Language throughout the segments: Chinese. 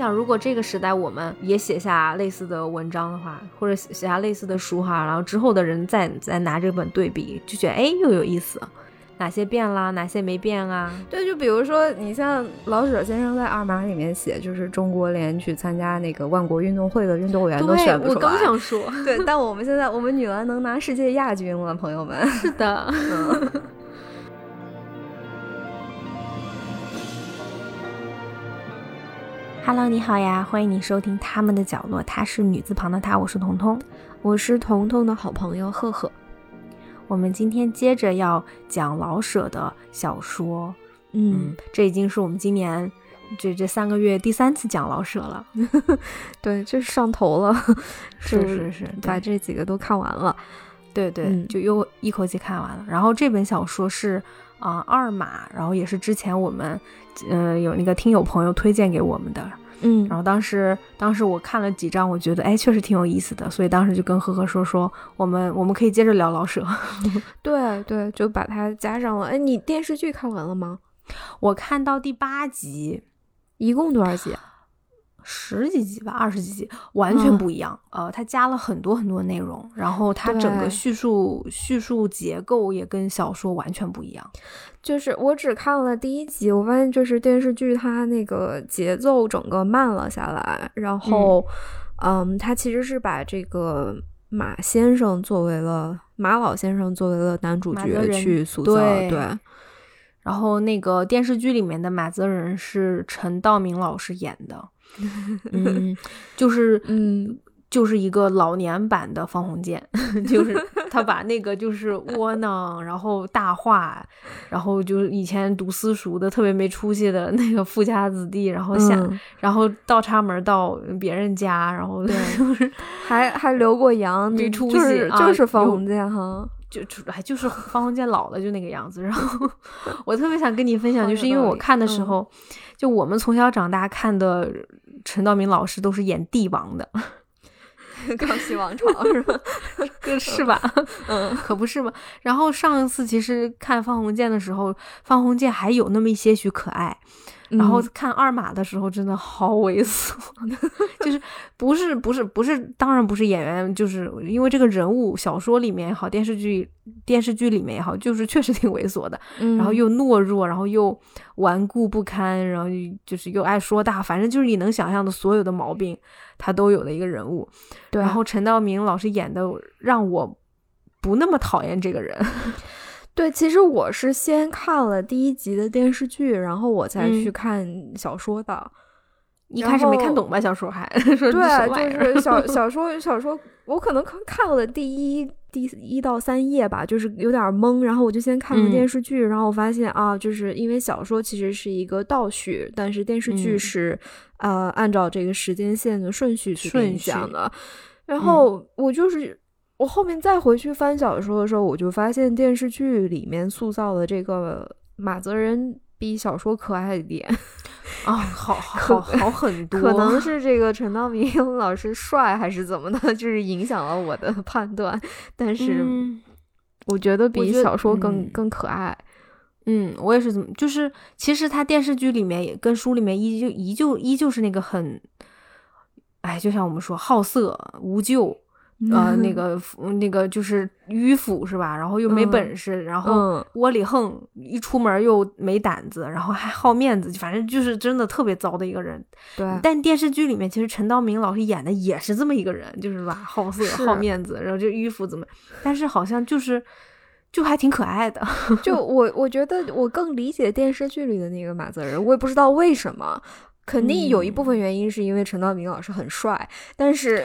像如果这个时代我们也写下类似的文章的话，或者写下类似的书哈，然后之后的人再再拿这本对比，就觉得哎又有意思，哪些变啦，哪些没变啊？对，就比如说你像老舍先生在《二马》里面写，就是中国连去参加那个万国运动会的运动员都选不出来。我刚想说，对，但我们现在我们女篮能拿世界亚军了，朋友们。是的。嗯 Hello，你好呀，欢迎你收听他们的角落。她是女字旁的她，我是彤彤，我是彤彤的好朋友赫赫。我们今天接着要讲老舍的小说，嗯，这已经是我们今年这这三个月第三次讲老舍了。对，就是上头了，是是是，把这几个都看完了。对对，就又一口气看完了。然后这本小说是啊二马，然后也是之前我们嗯有那个听友朋友推荐给我们的。嗯，然后当时，当时我看了几张，我觉得哎，确实挺有意思的，所以当时就跟呵呵说说，我们我们可以接着聊老舍。对对，就把它加上了。哎，你电视剧看完了吗？我看到第八集，一共多少集？十几集吧，二十几集，完全不一样。呃，它加了很多很多内容，然后它整个叙述叙述结构也跟小说完全不一样。就是我只看了第一集，我发现就是电视剧它那个节奏整个慢了下来，然后，嗯，它其实是把这个马先生作为了马老先生作为了男主角去塑造，对。然后那个电视剧里面的马泽仁是陈道明老师演的。嗯，就是嗯，就是一个老年版的方鸿渐，就是他把那个就是窝囊，然后大话，然后就是以前读私塾的特别没出息的那个富家子弟，然后想，然后倒插门到别人家，然后对，还还留过洋，没出息，就是方鸿渐哈。就还就是方鸿渐老了就那个样子，然后 我特别想跟你分享，就是因为我看的时候，就我们从小长大看的陈道明老师都是演帝王的，康熙王朝是吧？是吧？嗯，可不是嘛。然后上一次其实看方鸿渐的时候，方鸿渐还有那么一些许可爱。然后看二马的时候，真的好猥琐，就是不是不是不是，当然不是演员，就是因为这个人物，小说里面也好，电视剧电视剧里面也好，就是确实挺猥琐的。然后又懦弱，然后又顽固不堪，然后就是又爱说大，反正就是你能想象的所有的毛病，他都有的一个人物。对，然后陈道明老师演的，让我不那么讨厌这个人。对，其实我是先看了第一集的电视剧，然后我才去看小说的。一开始没看懂吧？小说还 对，就是小 小说小说，我可能看了第一第一到三页吧，就是有点懵。然后我就先看了电视剧，然后我发现啊，就是因为小说其实是一个倒叙，但是电视剧是呃按照这个时间线的顺序去讲的。然后我就是。我后面再回去翻小说的时候，我就发现电视剧里面塑造的这个马泽仁比小说可爱一点啊，好 好好很多。可能是这个陈道明 老师帅还是怎么的，就是影响了我的 判断。但是我觉得比小说更更可爱。嗯，我也是这么，就是其实他电视剧里面也跟书里面依旧依旧依旧是那个很，哎，就像我们说好色无救。呃，那个那个就是迂腐是吧？然后又没本事，然后窝里横，一出门又没胆子，然后还好面子，反正就是真的特别糟的一个人。对。但电视剧里面其实陈道明老师演的也是这么一个人，就是吧，好色好面子，然后就迂腐怎么？但是好像就是就还挺可爱的。就 我我觉得我更理解电视剧里的那个马泽仁，我也不知道为什么。肯定有一部分原因是因为陈道明老师很帅，但是，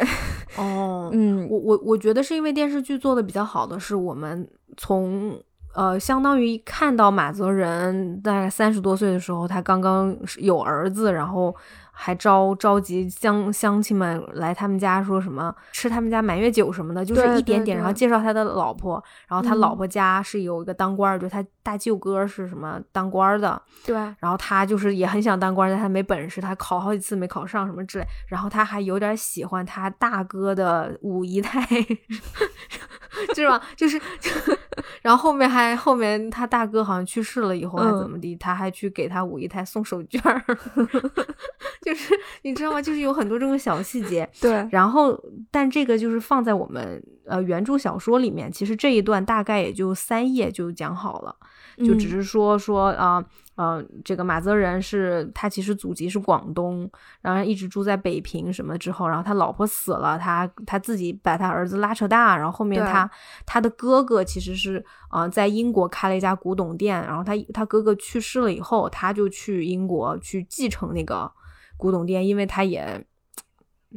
哦，嗯，我我我觉得是因为电视剧做的比较好的是，我们从呃，相当于看到马泽仁大概三十多岁的时候，他刚刚有儿子，然后。还召召集乡乡亲们来他们家，说什么吃他们家满月酒什么的，就是一点点，然后介绍他的老婆，然后他老婆家是有一个当官，就他大舅哥是什么当官的，对，然后他就是也很想当官，但他没本事，他考好几次没考上什么之类，然后他还有点喜欢他大哥的五姨太，是吧？就是，然后后面还后面他大哥好像去世了以后还怎么地，他还去给他五姨太送手绢儿。就是你知道吗？就是有很多这种小细节。对，然后但这个就是放在我们呃原著小说里面，其实这一段大概也就三页就讲好了，就只是说说啊。呃，这个马泽仁是他其实祖籍是广东，然后一直住在北平什么之后，然后他老婆死了，他他自己把他儿子拉扯大，然后后面他他的哥哥其实是呃在英国开了一家古董店，然后他他哥哥去世了以后，他就去英国去继承那个古董店，因为他也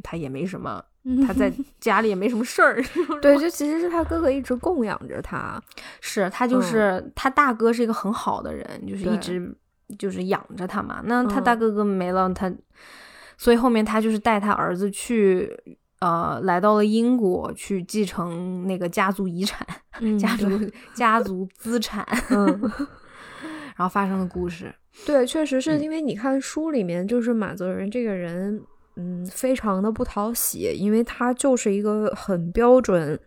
他也没什么。他在家里也没什么事儿，对，就其实是他哥哥一直供养着他，是他就是他大哥是一个很好的人，就是一直就是养着他嘛。那他大哥哥没了，他所以后面他就是带他儿子去呃来到了英国去继承那个家族遗产、家族家族资产，嗯，然后发生的故事。对，确实是因为你看书里面就是马泽仁这个人。嗯，非常的不讨喜，因为他就是一个很标准，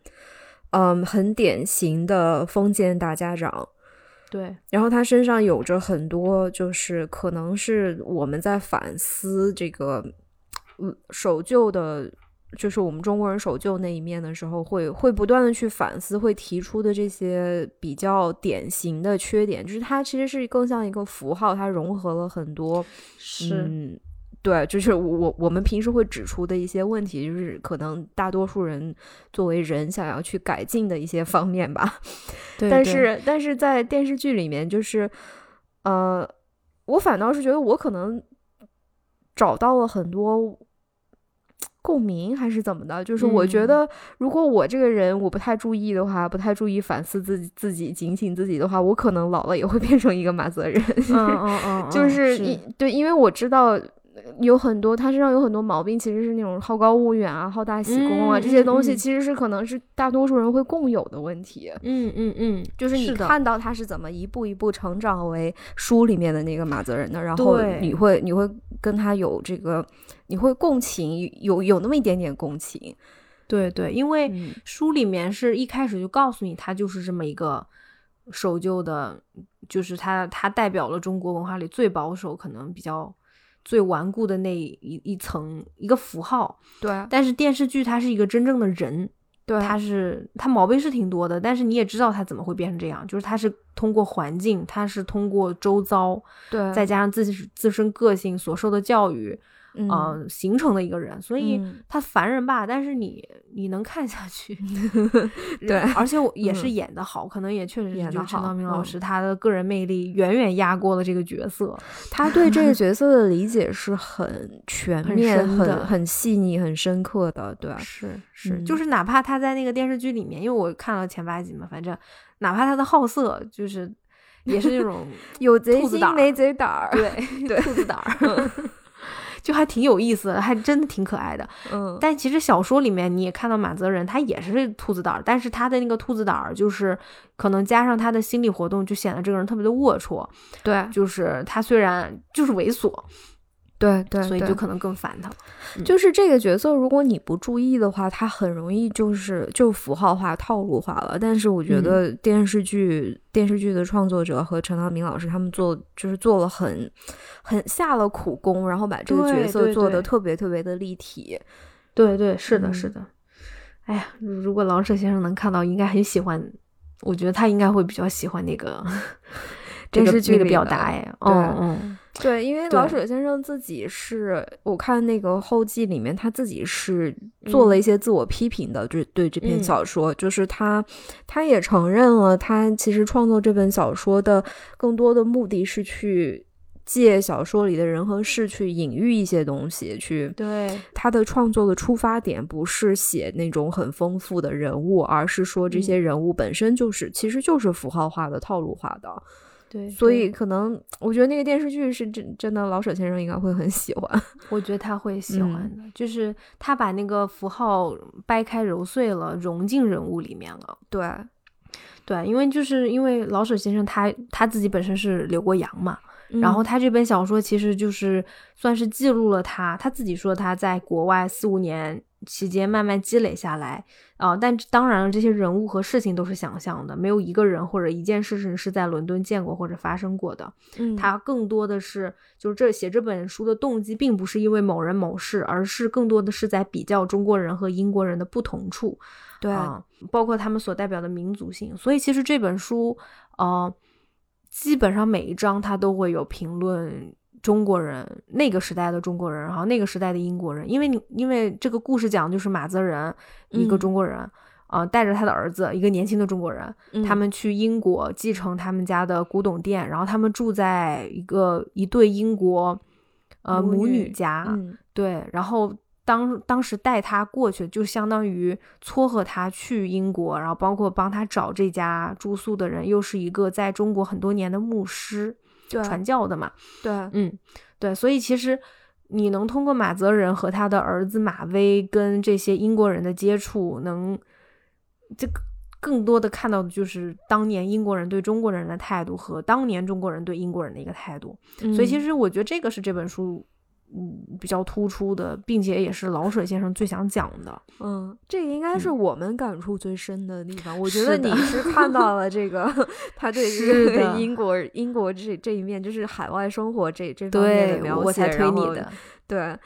嗯，很典型的封建大家长。对，然后他身上有着很多，就是可能是我们在反思这个，嗯，守旧的，就是我们中国人守旧那一面的时候，会会不断的去反思，会提出的这些比较典型的缺点，就是它其实是更像一个符号，它融合了很多，是。对，就是我我们平时会指出的一些问题，就是可能大多数人作为人想要去改进的一些方面吧。对，但是但是在电视剧里面，就是呃，我反倒是觉得我可能找到了很多共鸣，还是怎么的？就是我觉得，如果我这个人我不太注意的话，不太注意反思自己自己警醒自己的话，我可能老了也会变成一个马泽人。嗯嗯嗯，就是对，因为我知道。有很多，他身上有很多毛病，其实是那种好高骛远啊、好大喜功啊，这些东西其实是可能是大多数人会共有的问题。嗯嗯嗯，就是你看到他是怎么一步一步成长为书里面的那个马泽仁的，然后你会你会跟他有这个，你会共情，有有那么一点点共情。对对，因为书里面是一开始就告诉你，他就是这么一个守旧的，就是他他代表了中国文化里最保守，可能比较。最顽固的那一一层一个符号，对。但是电视剧它是一个真正的人，对，他是他毛病是挺多的，但是你也知道他怎么会变成这样，就是他是通过环境，他是通过周遭，对，再加上自己自身个性所受的教育。嗯，形成的一个人，所以他烦人吧，但是你你能看下去，对，而且我也是演的好，可能也确实演的好。陈道明老师他的个人魅力远远压过了这个角色，他对这个 角色的理解是很全面、很很细腻、很深刻的，对，是是，就是哪怕他在那个电视剧里面，因为我看了前八集嘛，反正哪怕他的好色，就是也是那种有贼心没贼胆儿，对对，兔子胆儿。就还挺有意思的，还真的挺可爱的。嗯，但其实小说里面你也看到马泽仁，他也是兔子胆儿，但是他的那个兔子胆儿就是可能加上他的心理活动，就显得这个人特别的龌龊。对，就是他虽然就是猥琐。对对，所以就可能更烦他。就是这个角色，如果你不注意的话，他很容易就是就符号化、套路化了。但是我觉得电视剧电视剧的创作者和陈道明老师他们做就是做了很很下了苦功，然后把这个角色做的特别特别的立体。对对，是的，是的。哎呀，如果老舍先生能看到，应该很喜欢。我觉得他应该会比较喜欢那个 电视剧的表达。哎，嗯嗯。对，因为老舍先生自己是我看那个后记里面，他自己是做了一些自我批评的，就对这篇小说，就是他他也承认了，他其实创作这本小说的更多的目的是去借小说里的人和事去隐喻一些东西，去对。他的创作的出发点不是写那种很丰富的人物，而是说这些人物本身就是其实就是符号化的、套路化的。对，所以可能我觉得那个电视剧是真真的，老舍先生应该会很喜欢。我觉得他会喜欢的，就是他把那个符号掰开揉碎了，融进人物里面了。对，对，因为就是因为老舍先生他他自己本身是留过洋嘛，然后他这本小说其实就是算是记录了他他自己说他在国外四五年期间慢慢积累下来啊，但当然了，这些人物和事情都是想象的，没有一个人或者一件事情是在伦敦见过或者发生过的。嗯，他更多的是就是这写这本书的动机，并不是因为某人某事，而是更多的是在比较中国人和英国人的不同处。对啊，包括他们所代表的民族性。所以其实这本书，呃。基本上每一章他都会有评论中国人那个时代的中国人，然后那个时代的英国人，因为你因为这个故事讲的就是马泽仁一个中国人啊，带着他的儿子一个年轻的中国人，他们去英国继承他们家的古董店，然后他们住在一个一对英国呃母女家，对，然后。当当时带他过去，就相当于撮合他去英国，然后包括帮他找这家住宿的人，又是一个在中国很多年的牧师，传教的嘛。对，嗯，对，所以其实你能通过马泽仁和他的儿子马威跟这些英国人的接触，能这个更多的看到的就是当年英国人对中国人的态度和当年中国人对英国人的一个态度。所以其实我觉得这个是这本书。嗯，比较突出的，并且也是老舍先生最想讲的。嗯，这个应该是我们感触最深的地方。我觉得你是看到了这个，他对这个 英国英国这这一面，就是海外生活这这方面的描写，我才推你的。对。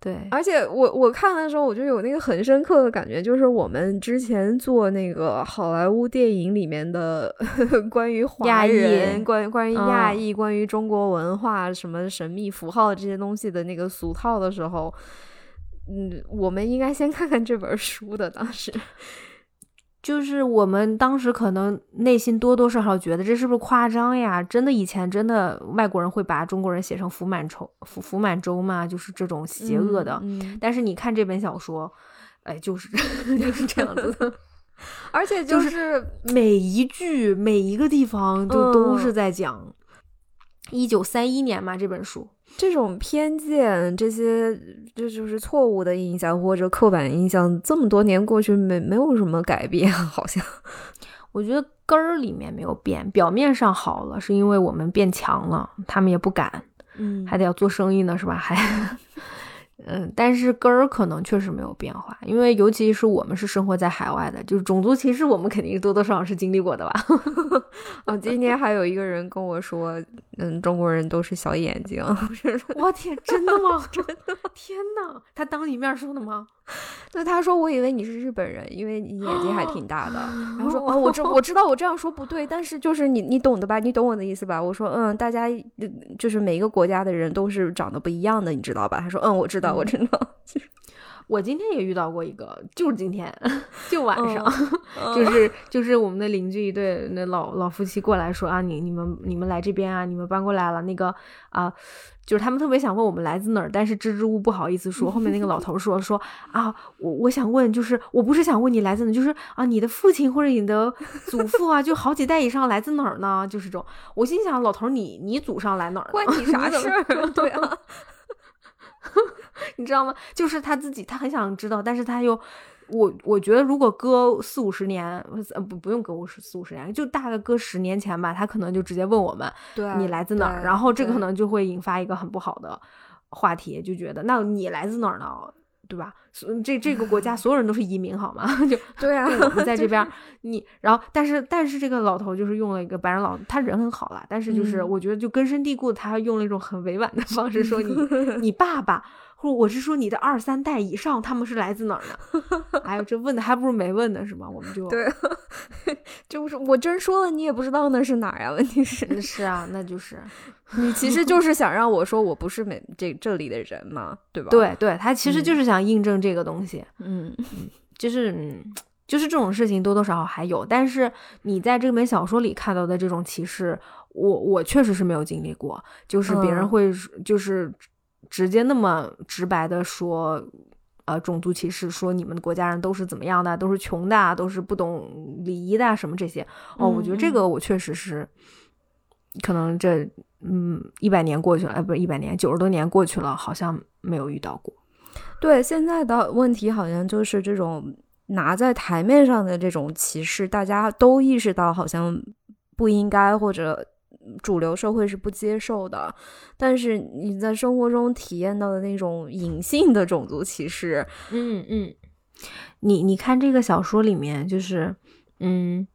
对，而且我我看的时候，我就有那个很深刻的感觉，就是我们之前做那个好莱坞电影里面的 关于华人、关关于亚裔、关于中国文化什么神秘符号这些东西的那个俗套的时候，嗯，我们应该先看看这本书的当时。就是我们当时可能内心多多少少觉得这是不是夸张呀？真的以前真的外国人会把中国人写成福满洲福福满洲吗？就是这种邪恶的。但是你看这本小说，哎，就是 就是这样子的，而且就是每一句每一个地方就都是在讲一九三一年嘛这本书。这种偏见，这些这就是错误的印象或者刻板印象，这么多年过去没没有什么改变，好像我觉得根儿里面没有变，表面上好了，是因为我们变强了，他们也不敢，嗯，还得要做生意呢，是吧？还。嗯，但是根儿可能确实没有变化，因为尤其是我们是生活在海外的，就是种族歧视，我们肯定多多少少是经历过的吧。啊，今天还有一个人跟我说，嗯，中国人都是小眼睛。我天，真的吗？真的？天哪，他当你面说的吗？那他说，我以为你是日本人，因为你眼睛还挺大的。然后说，哦，我知我知道我这样说不对，但是就是你你懂的吧？你懂我的意思吧？我说，嗯，大家就是每一个国家的人都是长得不一样的，你知道吧？他说，嗯，我知道。我真的，我今天也遇到过一个，就是今天，就晚上，就是就是我们的邻居一对那老老夫妻过来说啊，你你们你们来这边啊，你们搬过来了，那个啊，就是他们特别想问我们来自哪儿，但是支支吾吾不好意思说。后面那个老头说 说啊，我我想问，就是我不是想问你来自哪，就是啊，你的父亲或者你的祖父啊，就好几代以上来自哪儿呢？就是这种。我心想，老头你你祖上来哪儿？关你啥事儿？对啊。你知道吗？就是他自己，他很想知道，但是他又，我我觉得如果搁四五十年，呃不不用搁五十四五十年，就大概搁十年前吧，他可能就直接问我们，你来自哪儿？然后这个可能就会引发一个很不好的话题，就觉得那你来自哪儿呢？对吧？这这个国家 所有人都是移民，好吗？就对啊，我们在这边，你然后但是但是这个老头就是用了一个白人老，他人很好啦，但是就是我觉得就根深蒂固，他用了一种很委婉的方式说你 你爸爸。或我是说你的二三代以上，他们是来自哪儿呢？哎呦，这问的还不如没问呢，是吗？我们就对，就是我真说了，你也不知道那是哪儿呀？问题是是啊，那就是你其实就是想让我说我不是美这这里的人嘛，对吧？对对，他其实就是想印证这个东西。嗯嗯，就是嗯，就是这种事情多多少少还有，但是你在这本小说里看到的这种歧视，我我确实是没有经历过，就是别人会就是。直接那么直白的说，呃，种族歧视，说你们国家人都是怎么样的，都是穷的，都是不懂礼仪的，什么这些。哦，我觉得这个我确实是，可能这嗯一百年过去了，哎，不是一百年，九十多年过去了，好像没有遇到过。对，现在的问题好像就是这种拿在台面上的这种歧视，大家都意识到好像不应该或者。主流社会是不接受的，但是你在生活中体验到的那种隐性的种族歧视，嗯嗯，你你看这个小说里面，就是嗯，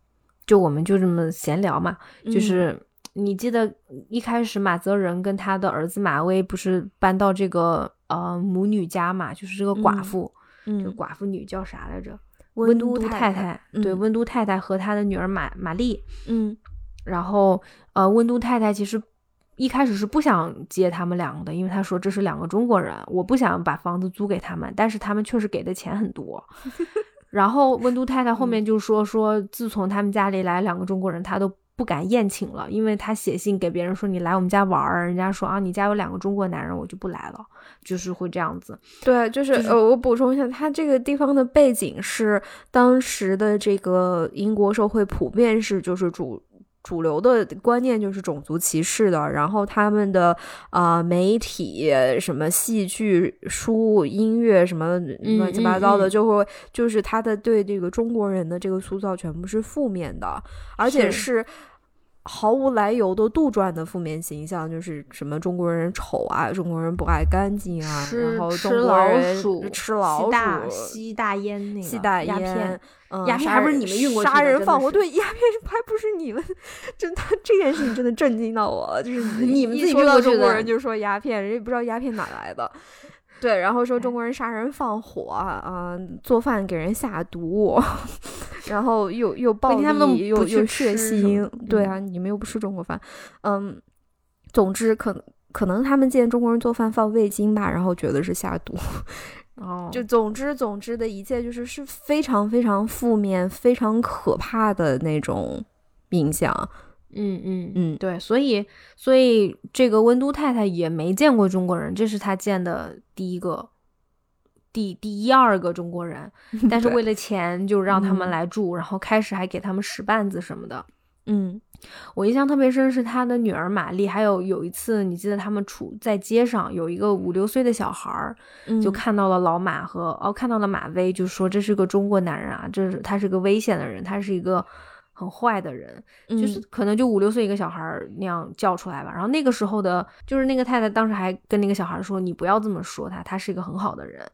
就我们就这么闲聊嘛，就是你记得一开始马泽仁跟他的儿子马威不是搬到这个呃母女家嘛，就是这个寡妇，嗯，这个寡妇女叫啥来着？温都太太，对，温都太太和她的女儿玛玛丽，嗯。然后，呃，温都太太其实一开始是不想接他们两个的，因为他说这是两个中国人，我不想把房子租给他们。但是他们确实给的钱很多。然后温都太太后面就说说，自从他们家里来两个中国人，她都不敢宴请了，因为她写信给别人说你来我们家玩儿，人家说啊你家有两个中国男人，我就不来了，就是会这样子。对，就是呃，我补充一下，他这个地方的背景是当时的这个英国社会普遍是就是主。主流的观念就是种族歧视的，然后他们的啊媒体什么戏剧、书、音乐什么乱七八糟的，就会就是他的对这个中国人的这个塑造全部是负面的，而且是。毫无来由的杜撰的负面形象，就是什么中国人丑啊，中国人不爱干净啊，然后中国人吃老鼠、吸大烟那个吸大鸦片，鸦片还不是你们运过去杀人放火，对，鸦片还不是你们，真的这件事情真的震惊到我了，就是 你们自己说到中国人就说鸦片，人家不知道鸦片哪来的。对，然后说中国人杀人放火啊，做饭给人下毒，然后又又暴力又又血腥。对啊，你们又不吃中国饭，嗯，总之可可能他们见中国人做饭放味精吧，然后觉得是下毒。哦，就总之总之的一切就是是非常非常负面、非常可怕的那种印象。嗯嗯嗯，对，所以所以这个温都太太也没见过中国人，这是她见的第一个第第一二个中国人，但是为了钱就让他们来住，然后开始还给他们使绊子什么的。嗯，我印象特别深是他的女儿玛丽，还有有一次你记得他们处在街上，有一个五六岁的小孩儿就看到了老马和哦看到了马威，就说这是个中国男人啊，这是他是个危险的人，他是一个。很坏的人，就是可能就五六岁一个小孩那样叫出来吧。然后那个时候的，就是那个太太当时还跟那个小孩说：“你不要这么说他，他是一个很好的人。”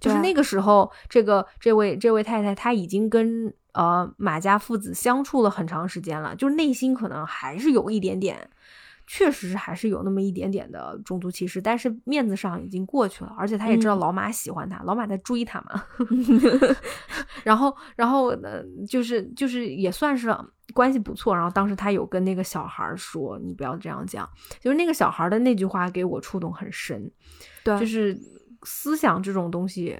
就是那个时候，这个这位这位太太，她已经跟呃马家父子相处了很长时间了，就是内心可能还是有一点点。确实还是有那么一点点的种族歧视，但是面子上已经过去了，而且他也知道老马喜欢他，老马在追他嘛。然后，然后呃，就是就是也算是关系不错。然后当时他有跟那个小孩说：“你不要这样讲。”就是那个小孩的那句话给我触动很深。对，就是思想这种东西，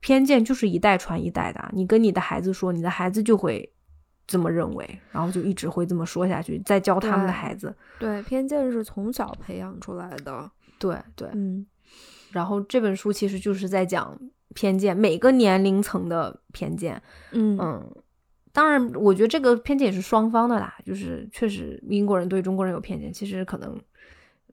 偏见就是一代传一代的。你跟你的孩子说，你的孩子就会。这么认为，然后就一直会这么说下去，再教他们的孩子。对，偏见是从小培养出来的。对对，嗯。然后这本书其实就是在讲偏见，每个年龄层的偏见。嗯嗯。当然，我觉得这个偏见也是双方的啦，就是确实英国人对中国人有偏见，其实可能，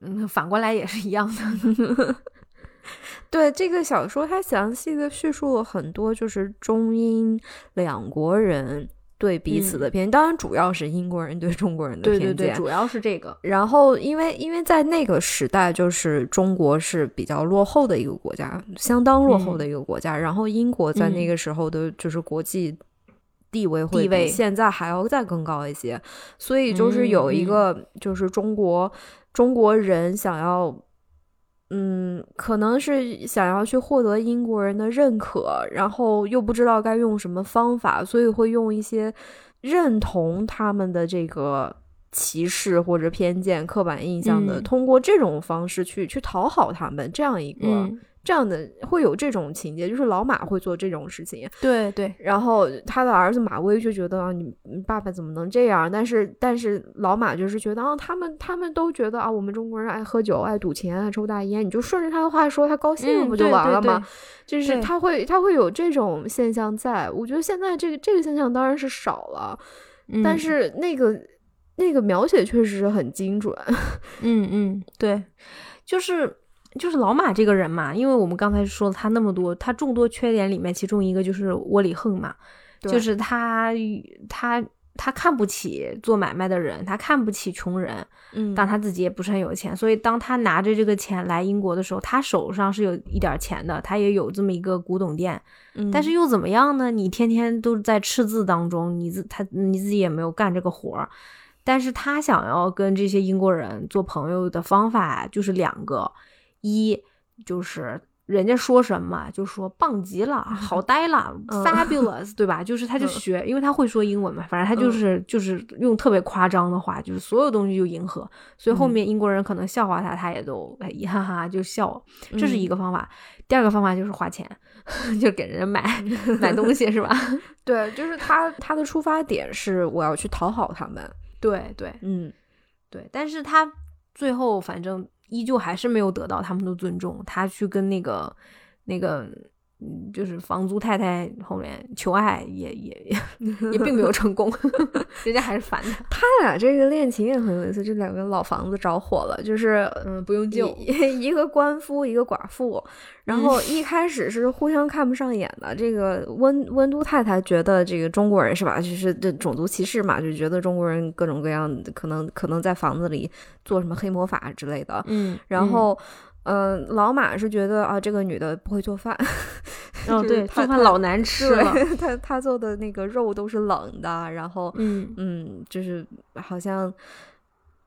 嗯，反过来也是一样的。对这个小说，它详细的叙述了很多，就是中英两国人。对彼此的偏见，当然主要是英国人对中国人的偏见，对对对，主要是这个。然后，因为因为在那个时代，就是中国是比较落后的一个国家，相当落后的一个国家。然后，英国在那个时候的，就是国际地位会比现在还要再更高一些。所以，就是有一个，就是中国中国人想要。嗯，可能是想要去获得英国人的认可，然后又不知道该用什么方法，所以会用一些认同他们的这个歧视或者偏见、刻板印象的，通过这种方式去去讨好他们，这样一个。这样的会有这种情节，就是老马会做这种事情。对对，然后他的儿子马威就觉得啊，你爸爸怎么能这样？但是但是老马就是觉得啊，他们他们都觉得啊，我们中国人爱喝酒、爱赌钱、爱抽大烟，你就顺着他的话说，他高兴不就完了吗？就是他会他会有这种现象在。我觉得现在这个这个现象当然是少了，但是那个那个描写确实是很精准。嗯嗯，对，就是。就是老马这个人嘛，因为我们刚才说了他那么多，他众多缺点里面，其中一个就是窝里横嘛，就是他他他看不起做买卖的人，他看不起穷人。嗯，但他自己也不是很有钱，所以当他拿着这个钱来英国的时候，他手上是有一点钱的，他也有这么一个古董店。嗯，但是又怎么样呢？你天天都在赤字当中，你自他你自己也没有干这个活儿。但是他想要跟这些英国人做朋友的方法就是两个，一就是。人家说什么就说棒极了，好呆了，fabulous，对吧？就是他就学，因为他会说英文嘛，反正他就是就是用特别夸张的话，就是所有东西就迎合，所以后面英国人可能笑话他，他也都哎哈哈就笑。这是一个方法。第二个方法就是花钱，就给人家买买东西，是吧？对，就是他他的出发点是我要去讨好他们。对对，嗯，对，但是他最后反正。依旧还是没有得到他们的尊重，他去跟那个那个。嗯，就是房租太太后面求爱也也也并没有成功，人家还是烦他。他俩这个恋情也很有意思，这两个老房子着火了，就是嗯不用救，一个官夫一个寡妇，然后一开始是互相看不上眼的。这个温温都太太觉得这个中国人是吧，就是这种族歧视嘛，就觉得中国人各种各样可能可能在房子里做什么黑魔法之类的。嗯，然后。嗯，老马是觉得啊，这个女的不会做饭，哦，对，做饭老难吃了。他他做的那个肉都是冷的，然后嗯嗯，就是好像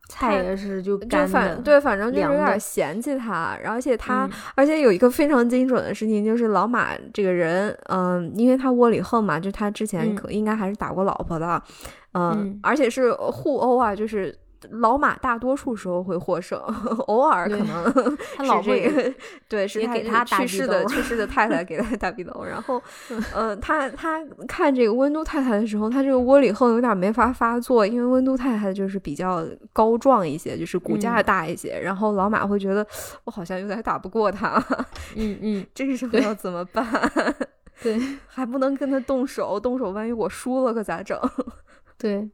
菜也是就干的，对，反正就是有点嫌弃他。而且他，而且有一个非常精准的事情，就是老马这个人，嗯，因为他窝里横嘛，就他之前可应该还是打过老婆的，嗯，而且是互殴啊，就是。老马大多数时候会获胜，偶尔可能 他老这个 对，是给他去世的去世的太太给他打鼻斗。然后，呃，他他看这个温都太太的时候，他这个窝里横有点没法发作，因为温都太太就是比较高壮一些，就是骨架大一些。然后老马会觉得我好像有点打不过他，嗯嗯，这个时候要怎么办？对，还不能跟他动手，动手万一我输了可咋整？对。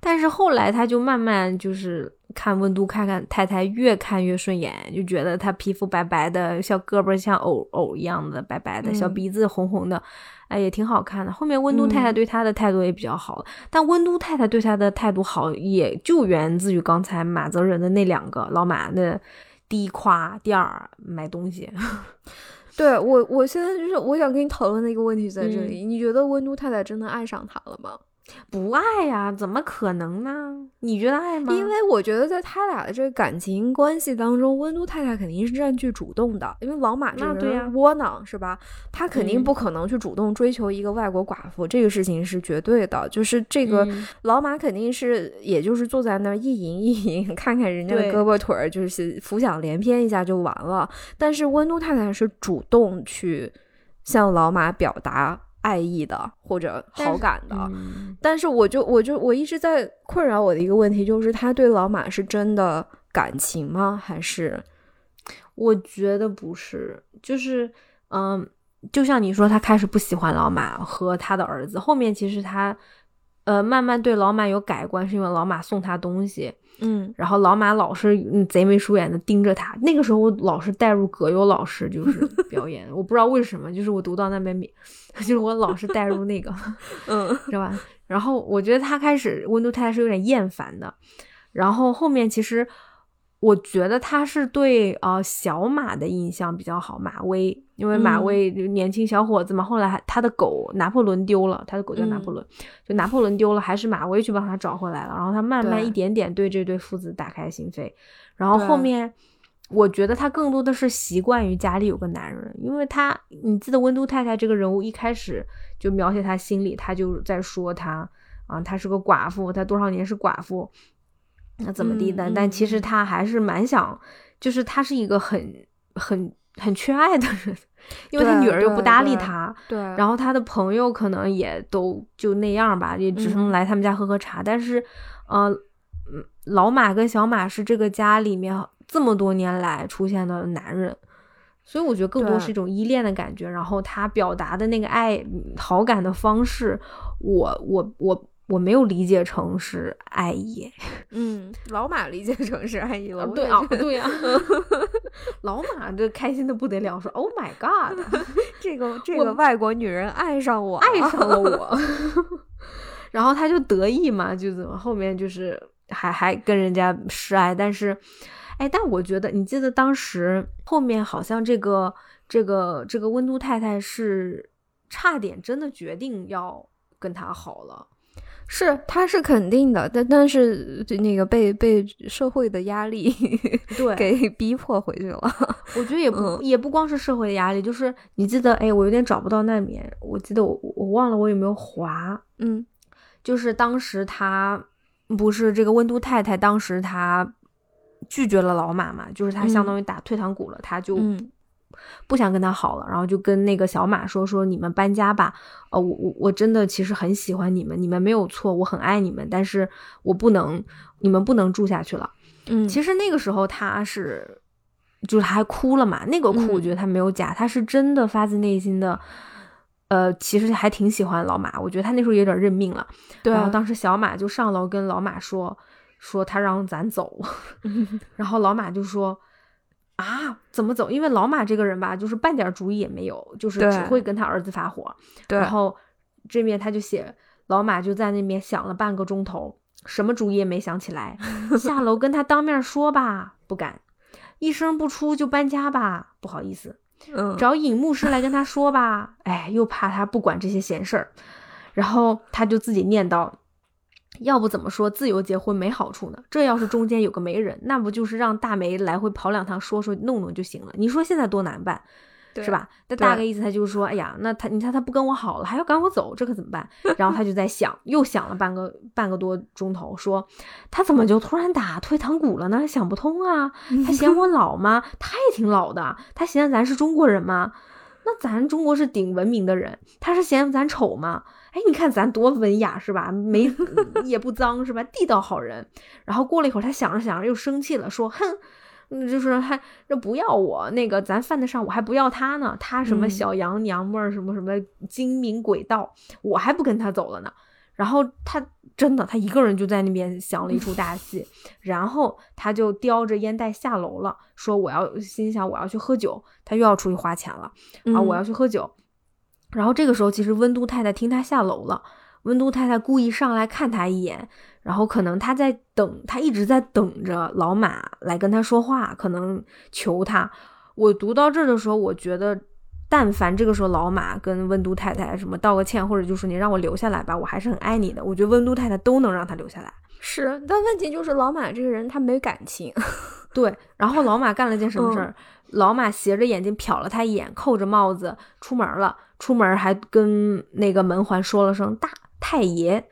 但是后来他就慢慢就是看温都看看太太越看越顺眼，就觉得她皮肤白白的，小胳膊像藕藕一样的白白的，小鼻子红红的，哎也挺好看的。后面温都太太对他的态度也比较好，但温都太太对他的态度好，也就源自于刚才马泽仁的那两个老马的第一夸，第二买东西。对我，我现在就是我想跟你讨论的一个问题在这里，你觉得温都太太真的爱上他了吗？不爱呀？怎么可能呢？你觉得爱吗？因为我觉得在他俩的这个感情关系当中，温都太太肯定是占据主动的。因为老马这个人窝囊是吧？他肯定不可能去主动追求一个外国寡妇，这个事情是绝对的。就是这个老马肯定是，也就是坐在那儿意淫意淫，看看人家的胳膊腿儿，就是浮想联翩一下就完了。但是温都太太是主动去向老马表达。爱意的或者好感的，但是我就我就我一直在困扰我的一个问题，就是他对老马是真的感情吗？还是我觉得不是，就是嗯，就像你说，他开始不喜欢老马和他的儿子，后面其实他呃慢慢对老马有改观，是因为老马送他东西。嗯，然后老马老是贼眉鼠眼的盯着他。那个时候我老是带入葛优老师就是 表演，我不知道为什么，就是我读到那边，就是我老是带入那个，嗯，知道吧？然后我觉得他开始温度太太是有点厌烦的，然后后面其实。我觉得他是对呃小马的印象比较好，马威，因为马威年轻小伙子嘛。后来他的狗拿破仑丢了，他的狗叫拿破仑，就拿破仑丢了，还是马威去帮他找回来了。然后他慢慢一点点对这对父子打开心扉。然后后面，我觉得他更多的是习惯于家里有个男人，因为他，你记得温都太太这个人物一开始就描写他心里，他就在说他啊，他是个寡妇，他多少年是寡妇。那怎么地的？但其实他还是蛮想，就是他是一个很很很缺爱的人，因为他女儿又不搭理他，对，然后他的朋友可能也都就那样吧，也只能来他们家喝喝茶。但是，呃，老马跟小马是这个家里面这么多年来出现的男人，所以我觉得更多是一种依恋的感觉。然后他表达的那个爱好感的方式，我我我。我没有理解成是爱意，嗯，老马理解成是爱意了，对啊，对呀，老马这开心的不得了，说 “Oh my God”，这个这个外国女人爱上我，爱上了 我。然后他就得意嘛，就怎么后面就是还还跟人家示爱，但是，哎，但我觉得你记得当时后面好像这个这个这个温都太太是差点真的决定要跟他好了。是，他是肯定的，但但是那个被被社会的压力对给逼迫回去了。我觉得也不也不光是社会的压力，就是你记得，哎，我有点找不到那面，我记得我我忘了我有没有划，嗯，就是当时他不是这个温都太太，当时他拒绝了老马嘛，就是他相当于打退堂鼓了，他就。不想跟他好了，然后就跟那个小马说说你们搬家吧。呃，我我我真的其实很喜欢你们，你们没有错，我很爱你们，但是我不能，你们不能住下去了。嗯，其实那个时候他是，就是还哭了嘛。那个哭我觉得他没有假，他是真的发自内心的，呃，其实还挺喜欢老马。我觉得他那时候有点认命了。对。然后当时小马就上楼跟老马说说他让咱走，然后老马就说。啊，怎么走？因为老马这个人吧，就是半点主意也没有，就是只会跟他儿子发火。然后这面他就写，老马就在那边想了半个钟头，什么主意也没想起来。下楼跟他当面说吧，不敢；一声不出就搬家吧，不好意思。嗯，找尹牧师来跟他说吧，哎，又怕他不管这些闲事儿。然后他就自己念叨。要不怎么说自由结婚没好处呢？这要是中间有个媒人，那不就是让大媒来回跑两趟，说说弄弄就行了？你说现在多难办，是吧？那大概意思他就是说，哎呀，那他你看他不跟我好了，还要赶我走，这可怎么办？然后他就在想，又想了半个半个多钟头，说他怎么就突然打退堂鼓了呢？想不通啊！他嫌我老吗？他也挺老的。他嫌咱是中国人吗？那咱中国是顶文明的人，他是嫌咱丑吗？哎，你看咱多文雅是吧？没也不脏是吧？地道好人。然后过了一会儿，他想着想着又生气了，说：“哼，就是还那不要我那个，咱犯得上，我还不要他呢。他什么小洋娘们儿，什么什么精明鬼道，我还不跟他走了呢。”然后他真的，他一个人就在那边想了一出大戏，然后他就叼着烟袋下楼了，说：“我要心想我要去喝酒，他又要出去花钱了啊！我要去喝酒。”然后这个时候，其实温都太太听他下楼了。温都太太故意上来看他一眼，然后可能他在等，他一直在等着老马来跟他说话，可能求他。我读到这儿的时候，我觉得，但凡这个时候老马跟温都太太什么道个歉，或者就说你让我留下来吧，我还是很爱你的。我觉得温都太太都能让他留下来。是，但问题就是老马这个人他没感情。对，然后老马干了件什么事儿？老马斜着眼睛瞟了他一眼，扣着帽子出门了。出门还跟那个门环说了声“大太爷”，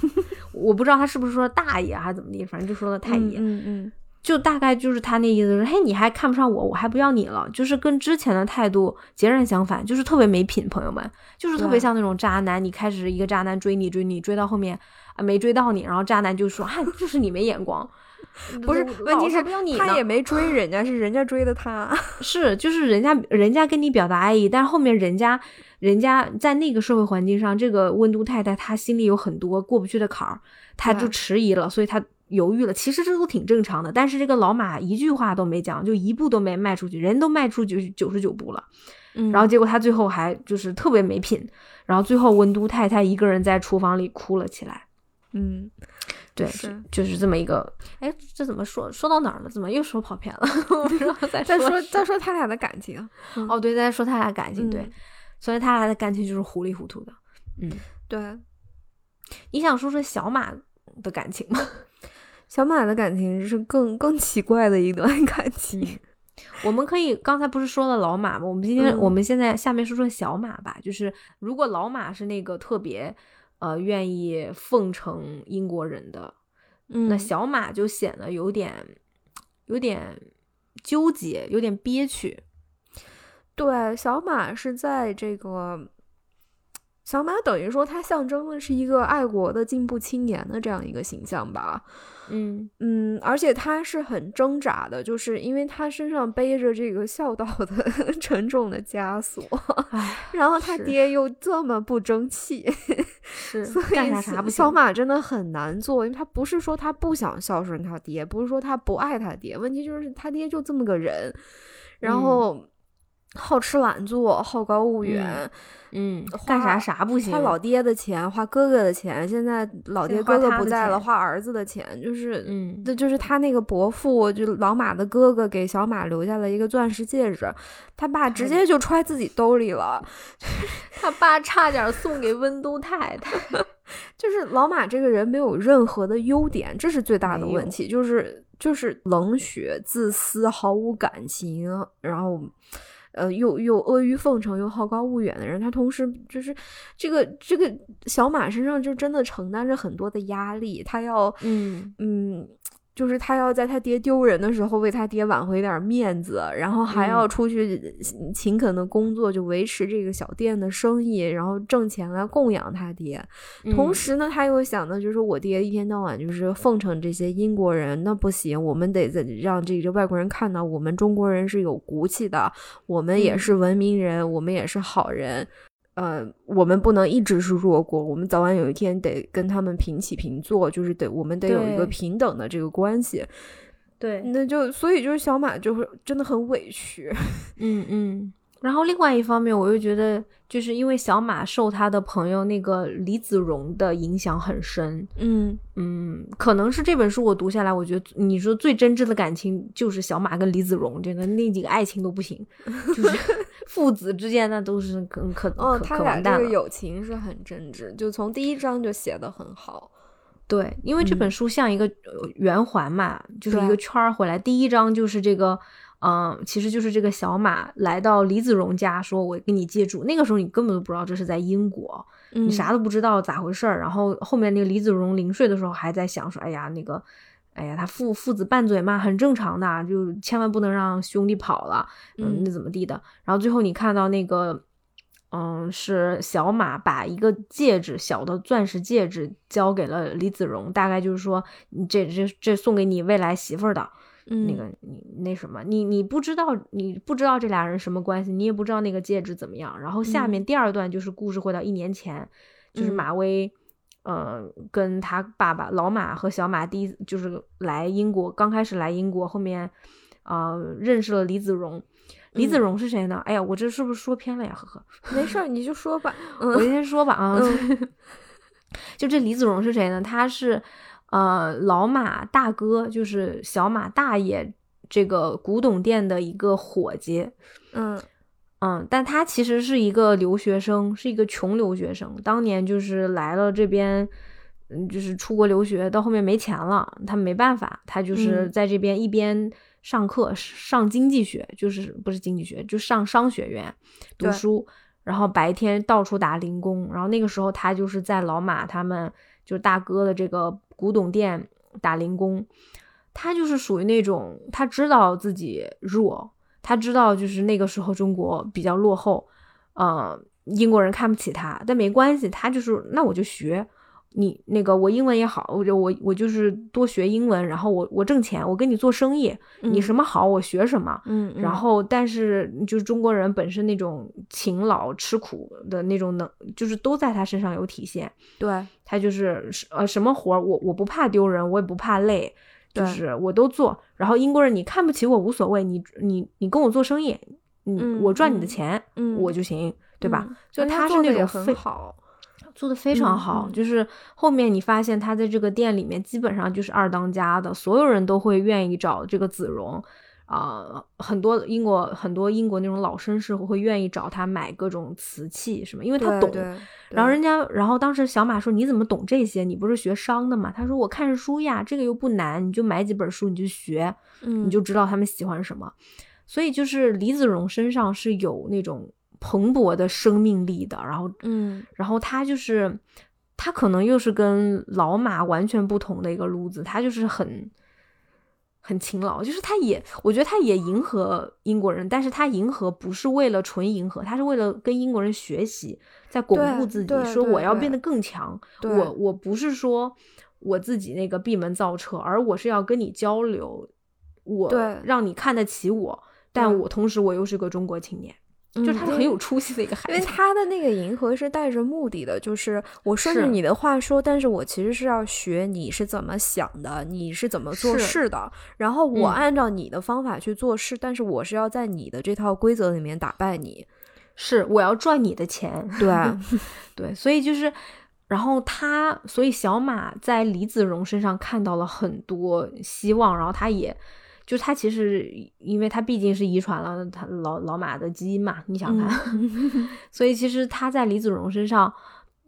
我不知道他是不是说大爷还是怎么地，反正就说了太爷。嗯嗯，就大概就是他那意思是：嘿，你还看不上我，我还不要你了。就是跟之前的态度截然相反，就是特别没品。朋友们，就是特别像那种渣男。你开始一个渣男追你追你追到后面啊没追到你，然后渣男就说：“啊，就是你没眼光。”不是，问题是他也没追人家，是人家追的他。是，就是人家人家跟你表达爱意，但是后面人家人家在那个社会环境上，这个温都太太她心里有很多过不去的坎儿，她就迟疑了，所以她犹豫了。其实这都挺正常的，但是这个老马一句话都没讲，就一步都没迈出去，人都迈出九九十九步了，然后结果他最后还就是特别没品，然后最后温都太太一个人在厨房里哭了起来。嗯。对，是就是这么一个，哎，这怎么说说到哪儿了？怎么又说跑偏了？再再说再说他俩的感情。哦，对，再说他俩感情，对，所以他俩的感情就是糊里糊涂的。嗯，对。你想说说小马的感情吗？小马的感情是更更奇怪的一段感情。我们可以刚才不是说了老马吗？我们今天我们现在下面说说小马吧。就是如果老马是那个特别。呃，愿意奉承英国人的，那小马就显得有点，有点纠结，有点憋屈。对，小马是在这个，小马等于说他象征的是一个爱国的进步青年的这样一个形象吧。嗯。嗯，而且他是很挣扎的，就是因为他身上背着这个孝道的 沉重的枷锁，然后他爹又这么不争气，是，所以小马真的很难做，因为他不是说他不想孝顺他爹，不是说他不爱他爹，问题就是他爹就这么个人，然后好吃懒做，好高骛远。嗯，干啥啥不行，花老爹的钱，花哥哥的钱。现在老爹哥哥不在了，花儿子的钱，就是，嗯，这就是他那个伯父，就老马的哥哥给小马留下了一个钻石戒指，他爸直接就揣自己兜里了，他爸差点送给温都太太。就是老马这个人没有任何的优点，这是最大的问题，就是就是冷血、自私、毫无感情，然后。呃，又又阿谀奉承又好高骛远的人，他同时就是这个这个小马身上就真的承担着很多的压力，他要嗯嗯。就是他要在他爹丢人的时候为他爹挽回点面子，然后还要出去勤恳的工作，就维持这个小店的生意，然后挣钱来供养他爹。同时呢，他又想的就是我爹一天到晚就是奉承这些英国人，那不行，我们得让这个外国人看到我们中国人是有骨气的，我们也是文明人，我们也是好人。呃，我们不能一直是弱国，我们早晚有一天得跟他们平起平坐，就是得我们得有一个平等的这个关系。对，那就所以就是小马就是真的很委屈。嗯 嗯。然后另外一方面，我又觉得，就是因为小马受他的朋友那个李子荣的影响很深，嗯嗯，可能是这本书我读下来，我觉得你说最真挚的感情就是小马跟李子荣，真的那几个爱情都不行，就是父子之间那都是可可哦，他俩这个友情是很真挚，就从第一章就写的很好。对，因为这本书像一个圆环嘛，就是一个圈儿回来，第一章就是这个。嗯，其实就是这个小马来到李子荣家，说我给你借住。那个时候你根本都不知道这是在英国，你啥都不知道咋回事儿。然后后面那个李子荣临睡的时候还在想说，哎呀，那个，哎呀，他父父子拌嘴嘛，很正常的，就千万不能让兄弟跑了，嗯，那怎么地的。然后最后你看到那个，嗯，是小马把一个戒指，小的钻石戒指交给了李子荣，大概就是说，这这这送给你未来媳妇儿的。那个你那什么，你你不知道，你不知道这俩人什么关系，你也不知道那个戒指怎么样。然后下面第二段就是故事回到一年前，就是马威，呃，跟他爸爸老马和小马第一就是来英国，刚开始来英国，后面啊认识了李子荣。李子荣是谁呢？哎呀，我这是不是说偏了呀？呵呵，没事儿，你就说吧，我先说吧啊，就这李子荣是谁呢？他是。呃，老马大哥就是小马大爷，这个古董店的一个伙计，嗯嗯，但他其实是一个留学生，是一个穷留学生。当年就是来了这边，嗯，就是出国留学，到后面没钱了，他没办法，他就是在这边一边上课上经济学，就是不是经济学，就上商学院读书，然后白天到处打零工。然后那个时候他就是在老马他们就是大哥的这个。古董店打零工，他就是属于那种，他知道自己弱，他知道就是那个时候中国比较落后，呃，英国人看不起他，但没关系，他就是那我就学。你那个我英文也好，我就我我就是多学英文，然后我我挣钱，我跟你做生意，你什么好我学什么，嗯，然后但是就是中国人本身那种勤劳吃苦的那种能，就是都在他身上有体现。对他就是呃什么活儿我我不怕丢人，我也不怕累，就是我都做。然后英国人你看不起我无所谓，你你你跟我做生意，嗯，我赚你的钱，嗯，我就行，对吧？就他是那种很好。做的非常好，就是后面你发现他在这个店里面基本上就是二当家的，所有人都会愿意找这个子荣，啊，很多英国很多英国那种老绅士会愿意找他买各种瓷器什么，因为他懂。然后人家，然后当时小马说：“你怎么懂这些？你不是学商的吗？”他说：“我看书呀，这个又不难，你就买几本书，你就学，你就知道他们喜欢什么。”所以就是李子荣身上是有那种。蓬勃的生命力的，然后，嗯，然后他就是，他可能又是跟老马完全不同的一个路子，他就是很，很勤劳，就是他也，我觉得他也迎合英国人，但是他迎合不是为了纯迎合，他是为了跟英国人学习，在巩固自己，说我要变得更强，我我不是说我自己那个闭门造车，而我是要跟你交流，我让你看得起我，但我同时我又是个中国青年。就是他是很有出息的一个孩子。因 为他的那个迎合是带着目的的，就是我顺着你的话说，但是我其实是要学你是怎么想的，你是怎么做事的，然后我按照你的方法去做事，但是我是要在你的这套规则里面打败你，是我要赚你的钱，对 对，所以就是。然后他，所以小马在李子荣身上看到了很多希望，然后他也，就他其实，因为他毕竟是遗传了他老老马的基因嘛，你想看，所以其实他在李子荣身上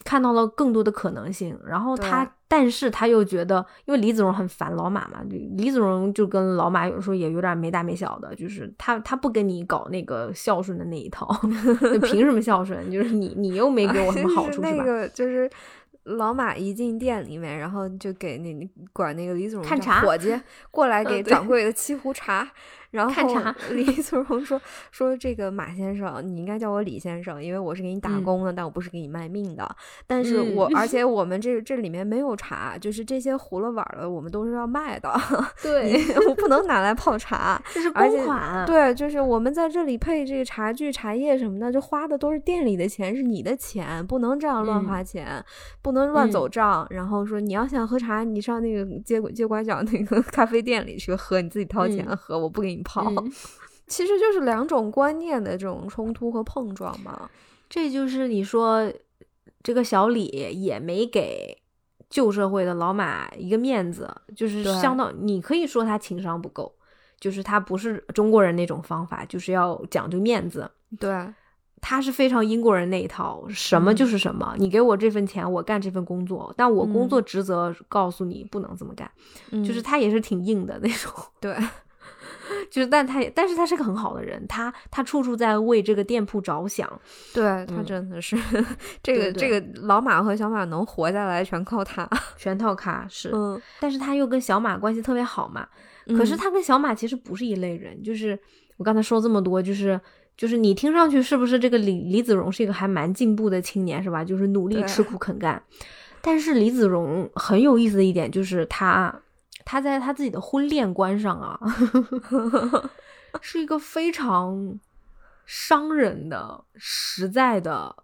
看到了更多的可能性。然后他，但是他又觉得，因为李子荣很烦老马嘛，李子荣就跟老马有时候也有点没大没小的，就是他他不跟你搞那个孝顺的那一套 凭什么孝顺？就是你你又没给我什么好处，是吧？那个就是。老马一进店里面，然后就给那管那个李总看茶伙计 过来给掌柜的沏壶茶。然后 李祖荣说：“说这个马先生，你应该叫我李先生，因为我是给你打工的，但我不是给你卖命的。但是我而且 我们这这里面没有茶，就是这些葫芦碗的，我们都是要卖的。对，我不能拿来泡茶，这是公款。对，就是我们在这里配这个茶具、茶叶什么的，就花的都是店里的钱，是你的钱，不能这样乱花钱，不能乱走账。然后说你要想喝茶，你上那个街街拐角那个咖啡店里去喝，你自己掏钱喝，我不给你。”跑，其实就是两种观念的这种冲突和碰撞嘛。这就是你说这个小李也没给旧社会的老马一个面子，就是相当你可以说他情商不够，就是他不是中国人那种方法，就是要讲究面子。对，他是非常英国人那一套，什么就是什么，你给我这份钱，我干这份工作，但我工作职责告诉你不能这么干，就是他也是挺硬的那种。对。就是，但他也，但是他是个很好的人，他他处处在为这个店铺着想。对他真的是，这个这个老马和小马能活下来，全靠他，全靠他是。嗯，但是他又跟小马关系特别好嘛。可是他跟小马其实不是一类人。就是我刚才说这么多，就是就是你听上去是不是这个李李子荣是一个还蛮进步的青年是吧？就是努力吃苦肯干。但是李子荣很有意思的一点就是他。他在他自己的婚恋观上啊，是一个非常伤人的、实在的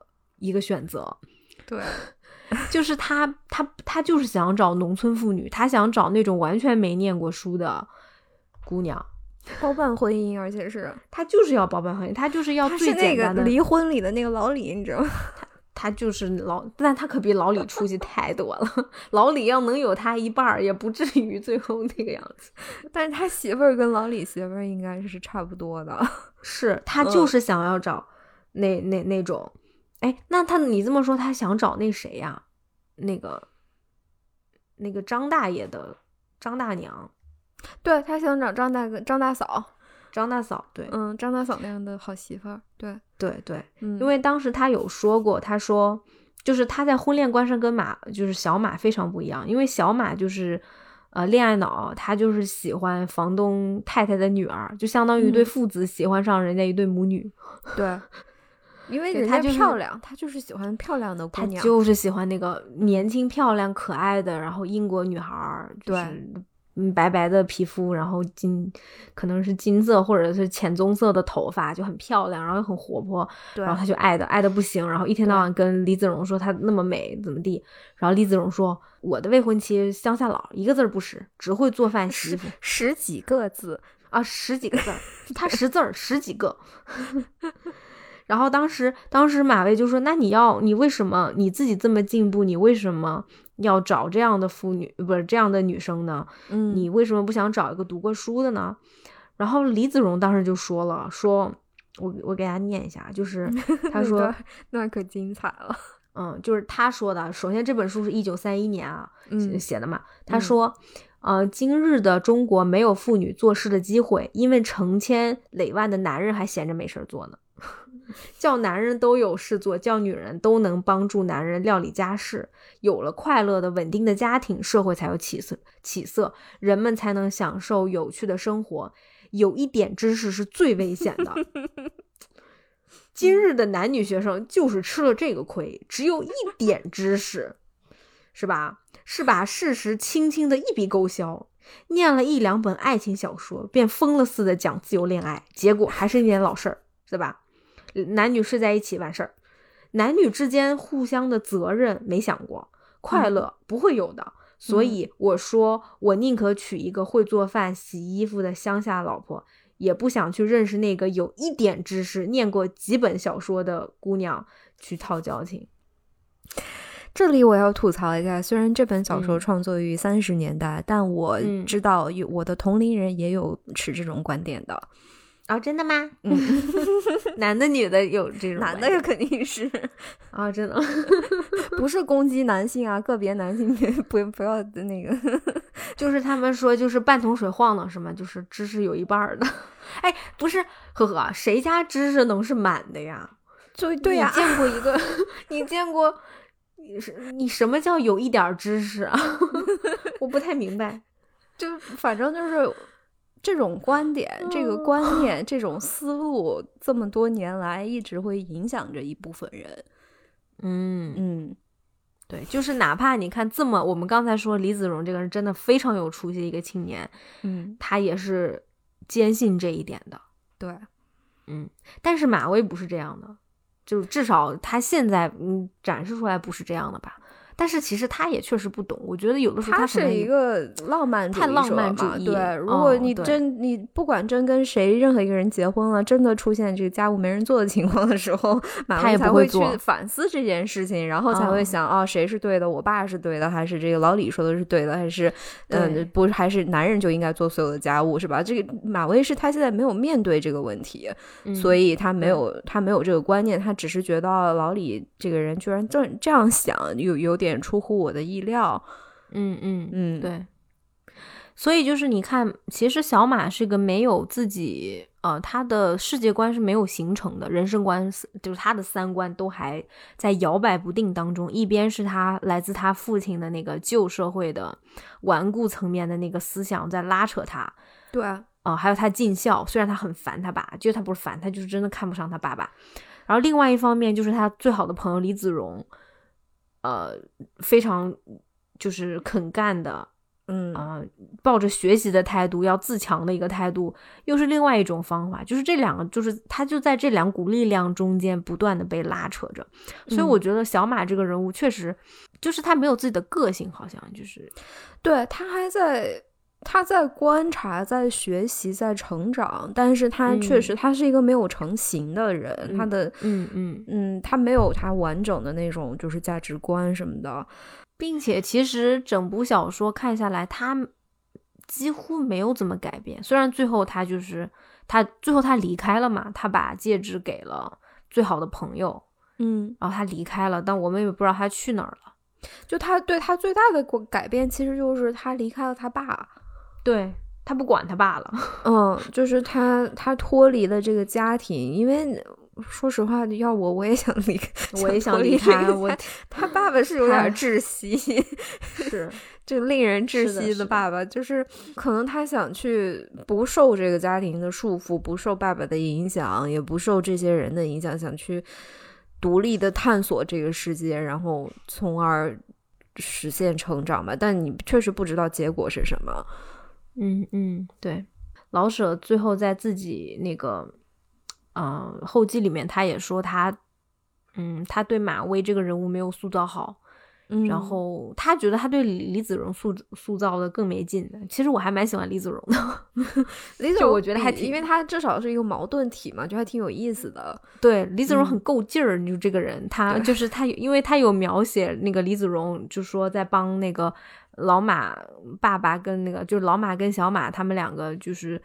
一个选择。对，就是他，他，他就是想找农村妇女，他想找那种完全没念过书的姑娘，包办婚姻，而且是他就是要包办婚姻，他就是要最简单的离婚里的那个老李，你知道吗？他就是老，但他可比老李出息太多了。老李要能有他一半儿，也不至于最后那个样子。但是他媳妇儿跟老李媳妇儿应该是差不多的。是他就是想要找那那那种，哎，那他你这么说，他想找那谁呀？那个那个张大爷的张大娘，对他想找张大哥张大嫂。张大嫂，对，嗯，张大嫂那样的好媳妇儿，对，对对，因为当时他有说过，他说，就是他在婚恋观上跟马，就是小马非常不一样，因为小马就是，呃，恋爱脑，他就是喜欢房东太太的女儿，就相当于一对父子喜欢上人家一对母女，对，因为人家漂亮，他就是喜欢漂亮的姑娘，就是喜欢那个年轻漂亮可爱的，然后英国女孩，对。嗯，白白的皮肤，然后金，可能是金色或者是浅棕色的头发，就很漂亮，然后又很活泼，然后他就爱的爱的不行，然后一天到晚跟李子荣说她那么美怎么地，然后李子荣说我的未婚妻乡下佬一个字儿不识，只会做饭洗衣服，十几个字啊，十几个字儿，他识字儿十几个。然后当时当时马薇就说，那你要你为什么你自己这么进步，你为什么？要找这样的妇女，不是这样的女生呢？嗯，你为什么不想找一个读过书的呢？然后李子荣当时就说了，说我我给大家念一下，就是 他说那可精彩了，嗯，就是他说的。首先这本书是一九三一年啊写的嘛，他说，呃，今日的中国没有妇女做事的机会，因为成千累万的男人还闲着没事儿做呢。叫男人都有事做，叫女人都能帮助男人料理家事。有了快乐的、稳定的家庭，社会才有起色，起色，人们才能享受有趣的生活。有一点知识是最危险的。今日的男女学生就是吃了这个亏，只有一点知识，是吧？是把事实轻轻的一笔勾销，念了一两本爱情小说，便疯了似的讲自由恋爱，结果还是一点老事儿，对吧？男女睡在一起完事儿。男女之间互相的责任没想过，快乐不会有的。所以我说，我宁可娶一个会做饭、洗衣服的乡下老婆，也不想去认识那个有一点知识、念过几本小说的姑娘去套交情。这里我要吐槽一下，虽然这本小说创作于三十年代，但我知道有我的同龄人也有持这种观点的。哦，真的吗？嗯，男的女的有这种，男的肯定是啊，真的 不是攻击男性啊，个别男性不不要那个，就是他们说就是半桶水晃荡是吗？就是知识有一半的，哎，不是，呵呵，谁家知识能是满的呀？就对呀，你见过一个，你见过，你是你什么叫有一点知识啊？我不太明白，就反正就是。这种观点、这个观念、这种思路，这么多年来一直会影响着一部分人。嗯嗯，对，就是哪怕你看这么，我们刚才说李子荣这个人真的非常有出息的一个青年，嗯，他也是坚信这一点的。对，嗯，但是马威不是这样的，就是至少他现在嗯展示出来不是这样的吧。但是其实他也确实不懂，我觉得有的时候他是一个浪漫太浪漫主义。对，如果你真你不管真跟谁任何一个人结婚了，真的出现这个家务没人做的情况的时候，马威才会去反思这件事情，然后才会想哦，谁是对的？我爸是对的，还是这个老李说的是对的？还是嗯，不，还是男人就应该做所有的家务是吧？这个马威是他现在没有面对这个问题，所以他没有他没有这个观念，他只是觉得老李这个人居然这这样想，有有点。点出乎我的意料，嗯嗯嗯，对，所以就是你看，其实小马是一个没有自己，呃，他的世界观是没有形成的，人生观就是他的三观都还在摇摆不定当中。一边是他来自他父亲的那个旧社会的顽固层面的那个思想在拉扯他，对啊，还有他尽孝，虽然他很烦他爸，就是他不是烦，他就是真的看不上他爸爸。然后另外一方面就是他最好的朋友李子荣。呃，非常就是肯干的，嗯啊，抱着学习的态度，要自强的一个态度，又是另外一种方法。就是这两个，就是他就在这两股力量中间不断的被拉扯着。所以我觉得小马这个人物确实，就是他没有自己的个性，好像就是，对他还在。他在观察，在学习，在成长，但是他确实，他是一个没有成型的人。他的，嗯嗯嗯，他没有他完整的那种就是价值观什么的，并且其实整部小说看下来，他几乎没有怎么改变。虽然最后他就是他最后他离开了嘛，他把戒指给了最好的朋友，嗯，然后他离开了，但我们也不知道他去哪儿了。就他对他最大的改变，其实就是他离开了他爸。对他不管他爸了，嗯，就是他他脱离了这个家庭，因为说实话，要我我也想离，我也想离开。我 他爸爸是有点窒息，是就 令人窒息的爸爸，就是可能他想去不受这个家庭的束缚，不受爸爸的影响，也不受这些人的影响，想去独立的探索这个世界，然后从而实现成长吧。但你确实不知道结果是什么。嗯嗯，对，老舍最后在自己那个，嗯，后记里面他也说他，嗯，他对马威这个人物没有塑造好，嗯，然后他觉得他对李子荣塑塑造的更没劲。其实我还蛮喜欢李子荣的，李子荣我觉得还挺，因为他至少是一个矛盾体嘛，就还挺有意思的。对，李子荣很够劲儿，就这个人，他就是他，因为他有描写那个李子荣，就说在帮那个。老马爸爸跟那个就是老马跟小马他们两个就是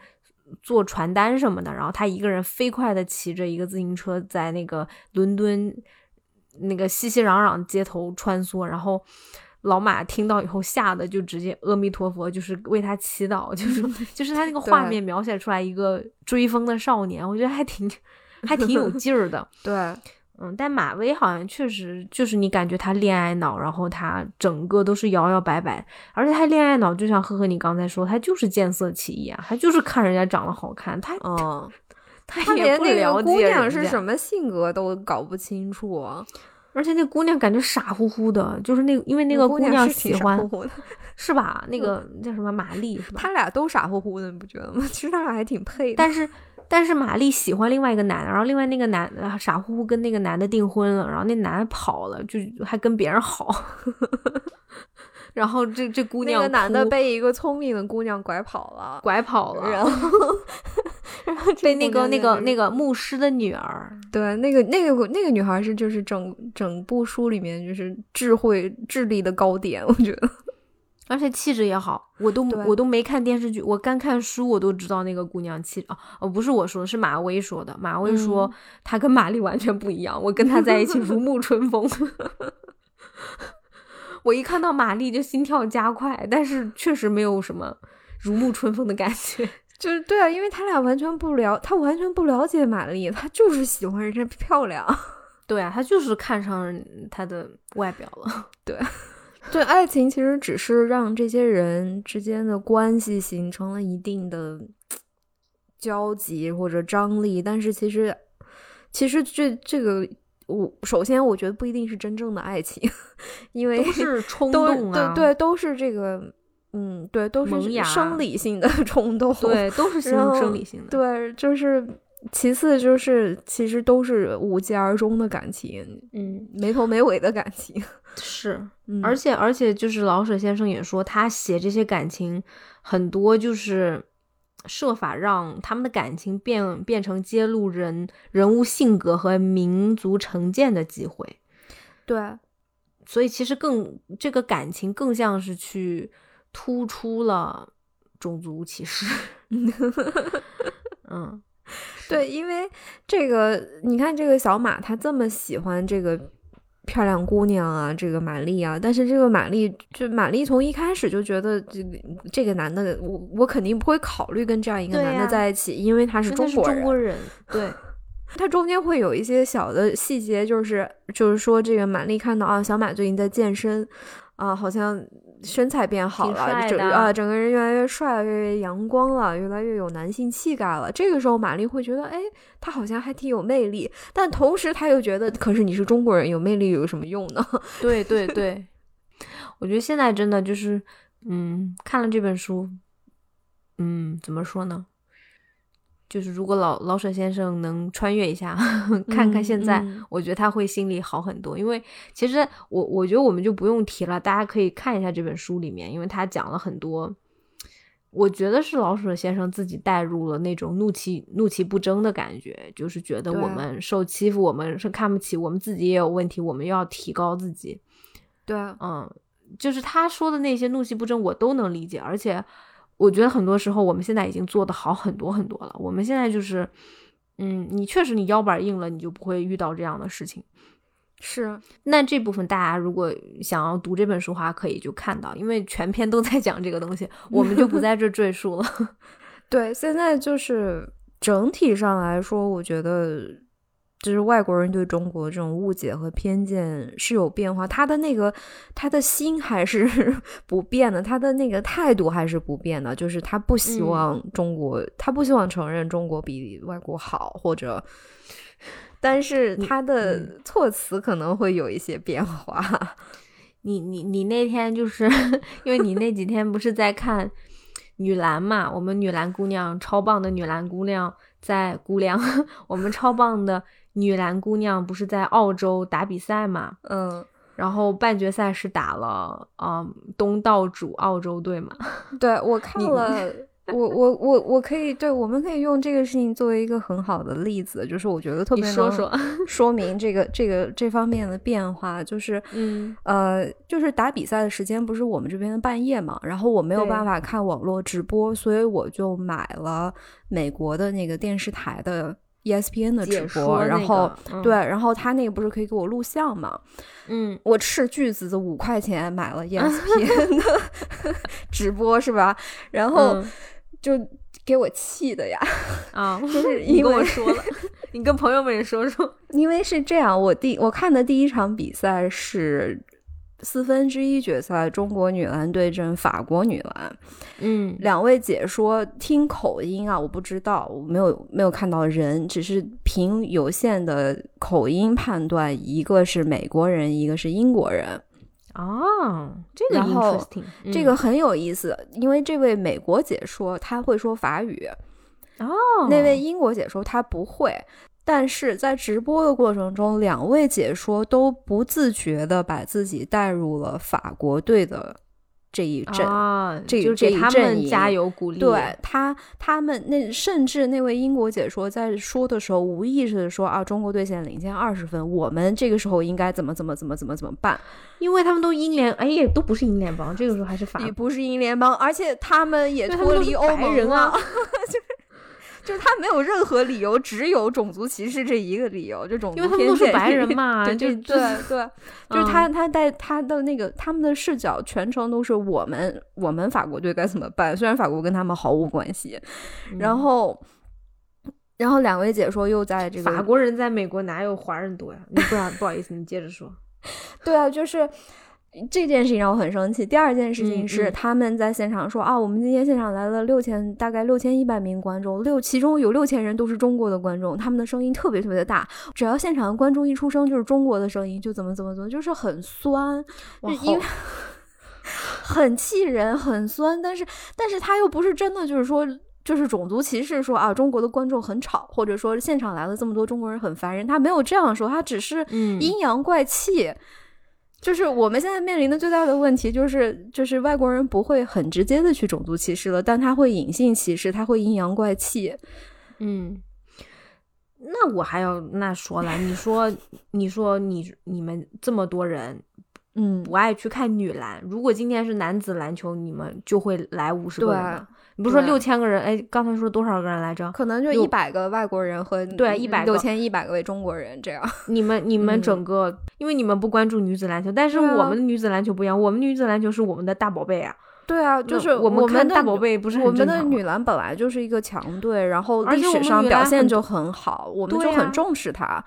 做传单什么的，然后他一个人飞快的骑着一个自行车在那个伦敦那个熙熙攘攘街头穿梭，然后老马听到以后吓得就直接阿弥陀佛，就是为他祈祷，就是 就是他那个画面描写出来一个追风的少年，我觉得还挺 还挺有劲儿的，对。嗯，但马威好像确实就是你感觉他恋爱脑，然后他整个都是摇摇摆摆，而且他恋爱脑就像呵呵你刚才说，他就是见色起意啊，他就是看人家长得好看，他嗯，他连那个姑娘是什么性格都搞不清楚，而且那姑娘感觉傻乎乎的，就是那因为那个姑娘喜欢是吧？那 个叫什么玛丽是吧？他俩都傻乎乎的，你不觉得吗？其实他俩还挺配的，但是。但是玛丽喜欢另外一个男的，然后另外那个男的傻乎乎跟那个男的订婚了，然后那男的跑了，就还跟别人好。然后这这姑娘，那个男的被一个聪明的姑娘拐跑了，拐跑了，然后 然后被 那个那个那个牧师的女儿，对，那个那个那个女孩是就是整整部书里面就是智慧智力的高点，我觉得，而且气质也好，我都我都没看电视剧，我干看书我都知道那个姑娘气哦哦，不是我说，是马薇说的，马薇说 她跟玛丽完全不一样，我跟她在一起如沐春风。我一看到玛丽就心跳加快，但是确实没有什么如沐春风的感觉。就是对啊，因为他俩完全不了，他完全不了解玛丽，他就是喜欢人家漂亮。对啊，他就是看上她的外表了。对，对，爱情其实只是让这些人之间的关系形成了一定的交集或者张力，但是其实，其实这这个。我首先，我觉得不一定是真正的爱情，因为都是冲动啊，对对，都是这个，嗯，对，都是生理性的 冲动，对，都是生生理性的，对，就是其次就是其实都是无疾而终的感情，嗯，没头没尾的感情，是，而且而且就是老舍先生也说，他写这些感情很多就是。设法让他们的感情变变成揭露人人物性格和民族成见的机会，对，所以其实更这个感情更像是去突出了种族歧视。嗯，对，因为这个，你看这个小马，他这么喜欢这个。漂亮姑娘啊，这个玛丽啊，但是这个玛丽就玛丽从一开始就觉得这个这个男的，我我肯定不会考虑跟这样一个男的在一起，因为他是中国人。中国人，对，他中间会有一些小的细节，就是就是说这个玛丽看到啊，小马最近在健身啊，好像。身材变好了，整啊，整个人越来越帅，越来越阳光了，越来越有男性气概了。这个时候，玛丽会觉得，哎，他好像还挺有魅力。但同时，他又觉得，可是你是中国人，有魅力有什么用呢？对 对对，我觉得现在真的就是，嗯，看了这本书，嗯，怎么说呢？就是如果老老舍先生能穿越一下，看看现在，我觉得他会心里好很多。因为其实我我觉得我们就不用提了，大家可以看一下这本书里面，因为他讲了很多，我觉得是老舍先生自己带入了那种怒气怒气不争的感觉，就是觉得我们受欺负，我们是看不起，我们自己也有问题，我们要提高自己。对，嗯，就是他说的那些怒气不争，我都能理解，而且。我觉得很多时候，我们现在已经做的好很多很多了。我们现在就是，嗯，你确实你腰板硬了，你就不会遇到这样的事情。是，那这部分大家如果想要读这本书的话，可以就看到，因为全篇都在讲这个东西，我们就不在这赘述了。对，现在就是整体上来说，我觉得。就是外国人对中国这种误解和偏见是有变化，他的那个他的心还是 不变的，他的那个态度还是不变的，就是他不希望中国，他不希望承认中国比外国好，或者，但是他的措辞可能会有一些变化。你你你那天就是 因为你那几天不是在看女篮嘛？我们女篮姑娘超棒的女篮姑娘在姑娘，我们超棒的。女篮姑娘不是在澳洲打比赛嘛？嗯，然后半决赛是打了嗯东道主澳洲队嘛？对，我 看了，我我我我可以对，我们可以用这个事情作为一个很好的例子，就是我觉得特别说说说明这个这个这方面的变化，就是嗯呃，就是打比赛的时间不是我们这边的半夜嘛，然后我没有办法看网络直播，所以我就买了美国的那个电视台的。ESPN 的直播，然后对，然后他那个不是可以给我录像吗？嗯，我斥巨资的五块钱买了 ESPN 的 直播，是吧？然后就给我气的呀！啊，就是你跟我说了，你跟朋友们也说说，因为是这样，我第我看的第一场比赛是。四分之一决赛，中国女篮对阵法国女篮。嗯，两位解说听口音啊，我不知道，我没有没有看到人，只是凭有限的口音判断，一个是美国人，一个是英国人。哦，这个然后这个很有意思，因为这位美国解说他会说法语，哦，那位英国解说他不会，但是在直播的过程中，两位解说都不自觉的把自己带入了法国队的。这一阵，啊这就给他们加油鼓励。对他，他们那甚至那位英国解说在说的时候，无意识的说啊，中国队现在领先二十分，我们这个时候应该怎么怎么怎么怎么怎么办？因为他们都英联，哎也都不是英联邦，这个时候还是法，也不是英联邦，而且他们也脱离欧盟了。就是他没有任何理由，只有种族歧视这一个理由，这种因为他们都是白 人嘛，对对 对，就是他他带他的那个他们的视角全程都是我们我们法国队该怎么办？虽然法国跟他们毫无关系，然后然后两位解说又在这个法国人在美国哪有华人多呀？你不然不好意思，你接着说。对啊，就是。这件事情让我很生气。第二件事情是，他们在现场说啊，我们今天现场来了六千，大概六千一百名观众，六其中有六千人都是中国的观众，他们的声音特别特别的大，只要现场的观众一出声就是中国的声音，就怎么怎么怎么，就是很酸，就因为很气人，很酸。但是，但是他又不是真的，就是说，就是种族歧视，说啊，中国的观众很吵，或者说现场来了这么多中国人很烦人，他没有这样说，他只是阴阳怪气。就是我们现在面临的最大的问题，就是就是外国人不会很直接的去种族歧视了，但他会隐性歧视，他会阴阳怪气。嗯，那我还要那说了，你说你说你你们这么多人，嗯，不爱去看女篮，如果今天是男子篮球，你们就会来五十个人吗？你不是说六千个人？哎，刚才说多少个人来着？可能就一百个外国人和对一百六千一百个位中国人这样。你们你们整个，因为你们不关注女子篮球，但是我们的女子篮球不一样，我们女子篮球是我们的大宝贝啊。对啊，就是我们看大宝贝不是我们的女篮本来就是一个强队，然后历史上表现就很好，我们就很重视它。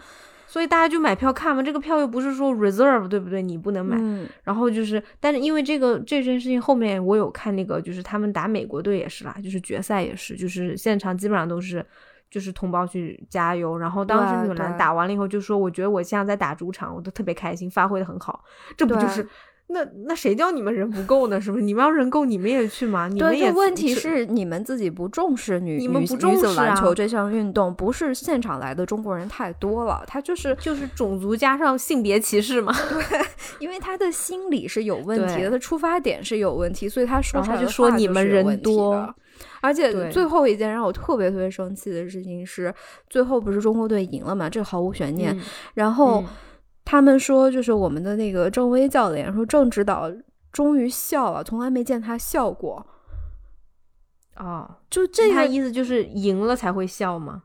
所以大家就买票看嘛，这个票又不是说 reserve，对不对？你不能买。然后就是，但是因为这个这件事情后面我有看那个，就是他们打美国队也是啦，就是决赛也是，就是现场基本上都是就是同胞去加油。然后当时女篮打完了以后就说，我觉得我现在在打主场，我都特别开心，发挥的很好。这不就是？那那谁叫你们人不够呢？是不是？你们要人够，你们也去嘛？你们也问题是你们自己不重视女女女子篮球这项运动，不是现场来的中国人太多了，他就是就是种族加上性别歧视嘛？对，因为他的心理是有问题的，他出发点是有问题，所以他说出来就说你们人多。而且最后一件让我特别特别生气的事情是，最后不是中国队赢了嘛？这毫无悬念。然后。他们说，就是我们的那个郑威教练说，郑指导终于笑了，从来没见他笑过。哦，就这个意思就是赢了才会笑吗？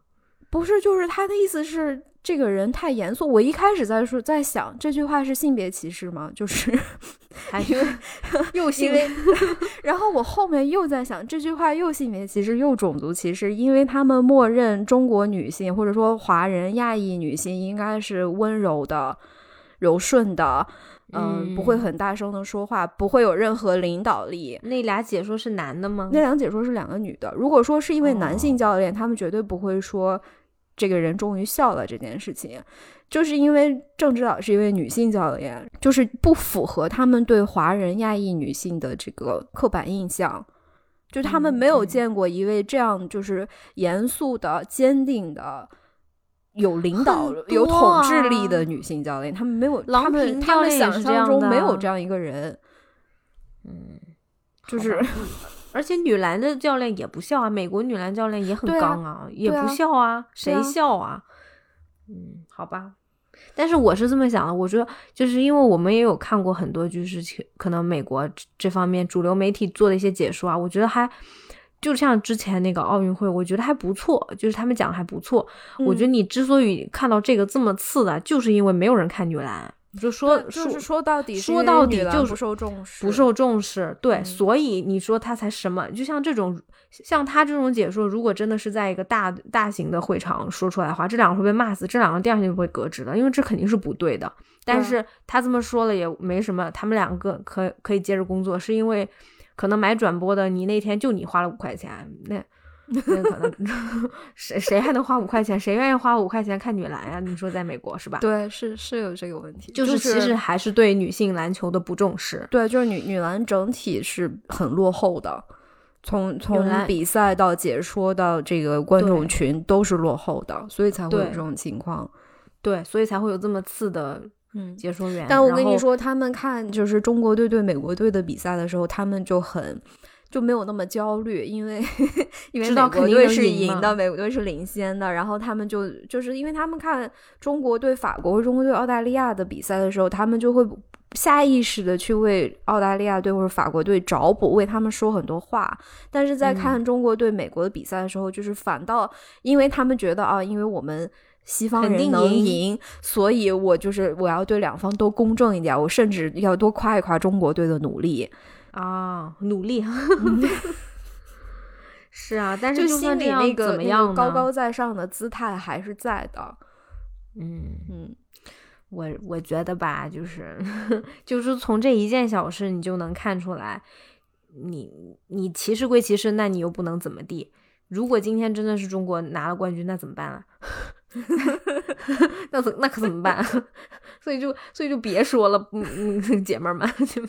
不是，就是他的意思是。这个人太严肃，我一开始在说，在想这句话是性别歧视吗？就是，还因为 又性别，然后我后面又在想这句话又性别歧视又种族歧视，因为他们默认中国女性或者说华人亚裔女性应该是温柔的、柔顺的，嗯，不会很大声的说话，不会有任何领导力。那俩解说是男的吗？那俩解说是两个女的。如果说是一位男性教练，他们绝对不会说。这个人终于笑了，这件事情，就是因为郑指导是一位女性教练，就是不符合他们对华人亚裔女性的这个刻板印象，就他们没有见过一位这样就是严肃的、坚定的、有领导、有统治力的女性教练，他们没有，他们他们想象中没有这样一个人，嗯，就是。而且女篮的教练也不笑啊，美国女篮教练也很刚啊，也不笑啊，谁笑啊？嗯，好吧。但是我是这么想的，我觉得就是因为我们也有看过很多，就是可能美国这方面主流媒体做的一些解说啊，我觉得还就像之前那个奥运会，我觉得还不错，就是他们讲的还不错。我觉得你之所以看到这个这么次的，就是因为没有人看女篮。就说就是说到底说到底就是不受重视，不受重视。对，所以你说他才什么？就像这种像他这种解说，如果真的是在一个大大型的会场说出来的话，这两个会被骂死，这两个第二天就会革职的，因为这肯定是不对的。但是他这么说了也没什么，他们两个可可以接着工作，是因为可能买转播的你那天就你花了五块钱，那。那可能 谁谁还能花五块钱？谁愿意花五块钱看女篮呀？你说在美国是吧？对，是是有这个问题，就是其实还是对女性篮球的不重视。对，就是女女篮整体是很落后的。从从比赛到解说到这个观众群都是落后的，所以才会有这种情况。对，所以才会有这么次的嗯解说员。但我跟你说，他们看就是中国队对美国队的比赛的时候，他们就很就没有那么焦虑，因为因为美国队是赢的，美国队是领先的。然后他们就就是因为他们看中国队法国、中国队澳大利亚的比赛的时候，他们就会下意识的去为澳大利亚队或者法国队找补，为他们说很多话。但是在看中国队美国的比赛的时候，就是反倒因为他们觉得啊，因为我们。西方人能赢，所以我就是我要对两方都公正一点，我甚至要多夸一夸中国队的努力啊，努力，是啊，但是就心里那个那个高高在上的姿态还是在的。嗯嗯，我我觉得吧，就是 就是从这一件小事，你就能看出来，你你歧视归歧视，那你又不能怎么地。如果今天真的是中国拿了冠军，那怎么办啊？那怎那可怎么办？所以就所以就别说了，嗯嗯，姐妹们，姐妹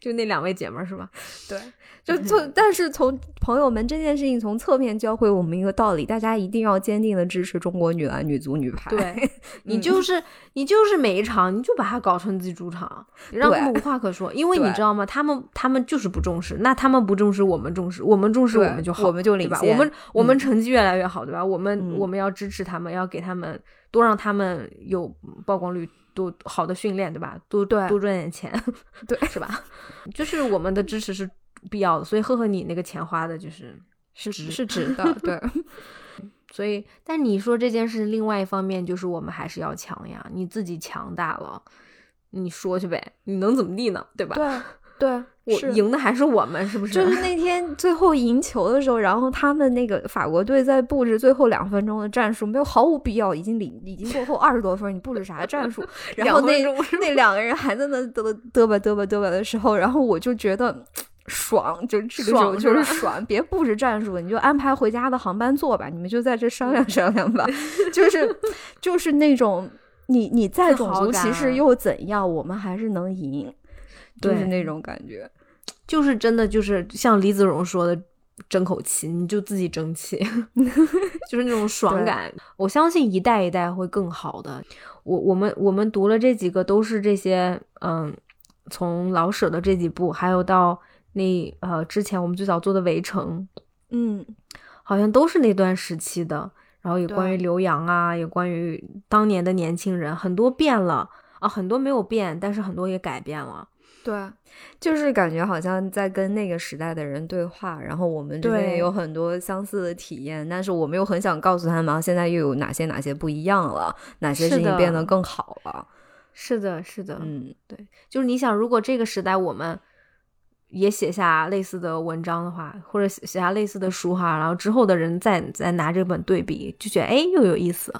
就那两位姐妹是吧？对。就从，但是从朋友们这件事情从侧面教会我们一个道理：大家一定要坚定的支持中国女篮、女足、女排。对你就是你就是每一场你就把它搞成自己主场，让他们无话可说。因为你知道吗？他们他们就是不重视，那他们不重视，我们重视，我们重视，我们就好，我们就领先。我们我们成绩越来越好，对吧？我们我们要支持他们，要给他们多让他们有曝光率，多好的训练，对吧？多多赚点钱，对，是吧？就是我们的支持是。必要的，所以赫赫，你那个钱花的就是是值是值的，对。所以，但你说这件事，另外一方面就是我们还是要强呀。你自己强大了，你说去呗，你能怎么地呢？对吧？对对，我赢的还是我们，是不是？就是那天 最后赢球的时候，然后他们那个法国队在布置最后两分钟的战术，没有毫无必要，已经领已经落后二十多分，你布置啥战术？然后那 那两个人还在那嘚嘚吧嘚吧嘚吧的时候，然后我就觉得。爽，就这个时候就是爽，别布置战术，你就安排回家的航班坐吧，你们就在这商量商量吧。就是就是那种你你再种族歧视又怎样，我们还是能赢，就是那种感觉，就是真的就是像李子荣说的，争口气，你就自己争气，就是那种爽感。我相信一代一代会更好的。我我们我们读了这几个都是这些，嗯，从老舍的这几部，还有到。那呃，之前我们最早做的《围城》，嗯，好像都是那段时期的。然后也关于刘洋啊，也关于当年的年轻人，很多变了啊，很多没有变，但是很多也改变了。对，就是感觉好像在跟那个时代的人对话，然后我们这边也有很多相似的体验，但是我们又很想告诉他们，现在又有哪些哪些不一样了，哪些事情变得更好了。是的，是的，嗯，对，就是你想，如果这个时代我们。也写下类似的文章的话，或者写下类似的书哈，然后之后的人再再拿这本对比，就觉得哎又有意思。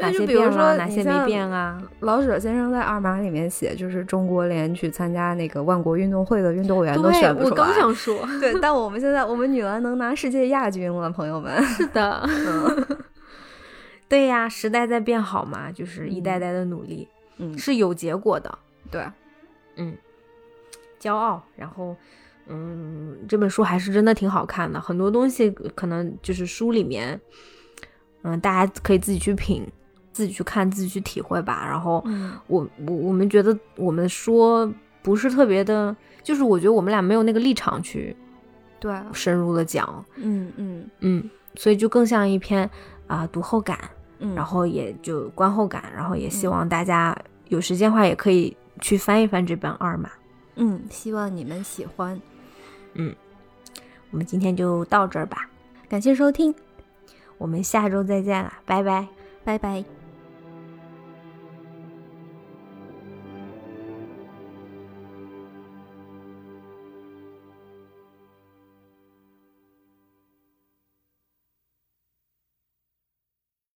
对，就比如说哪些没变啊？老舍先生在二马里面写，就是中国连去参加那个万国运动会的运动员都选不出来。我刚想说，对，但我们现在我们女篮能拿世界亚军了，朋友们。是的，对呀，时代在变好嘛，就是一代代的努力，嗯，是有结果的。对，嗯。骄傲，然后，嗯，这本书还是真的挺好看的，很多东西可能就是书里面，嗯，大家可以自己去品，自己去看，自己去体会吧。然后，我我我们觉得我们说不是特别的，就是我觉得我们俩没有那个立场去对深入的讲，嗯嗯嗯，所以就更像一篇啊读后感，嗯，然后也就观后感，然后也希望大家有时间的话也可以去翻一翻这本二嘛。嗯，希望你们喜欢。嗯，我们今天就到这儿吧，感谢收听，我们下周再见了，拜拜，拜拜。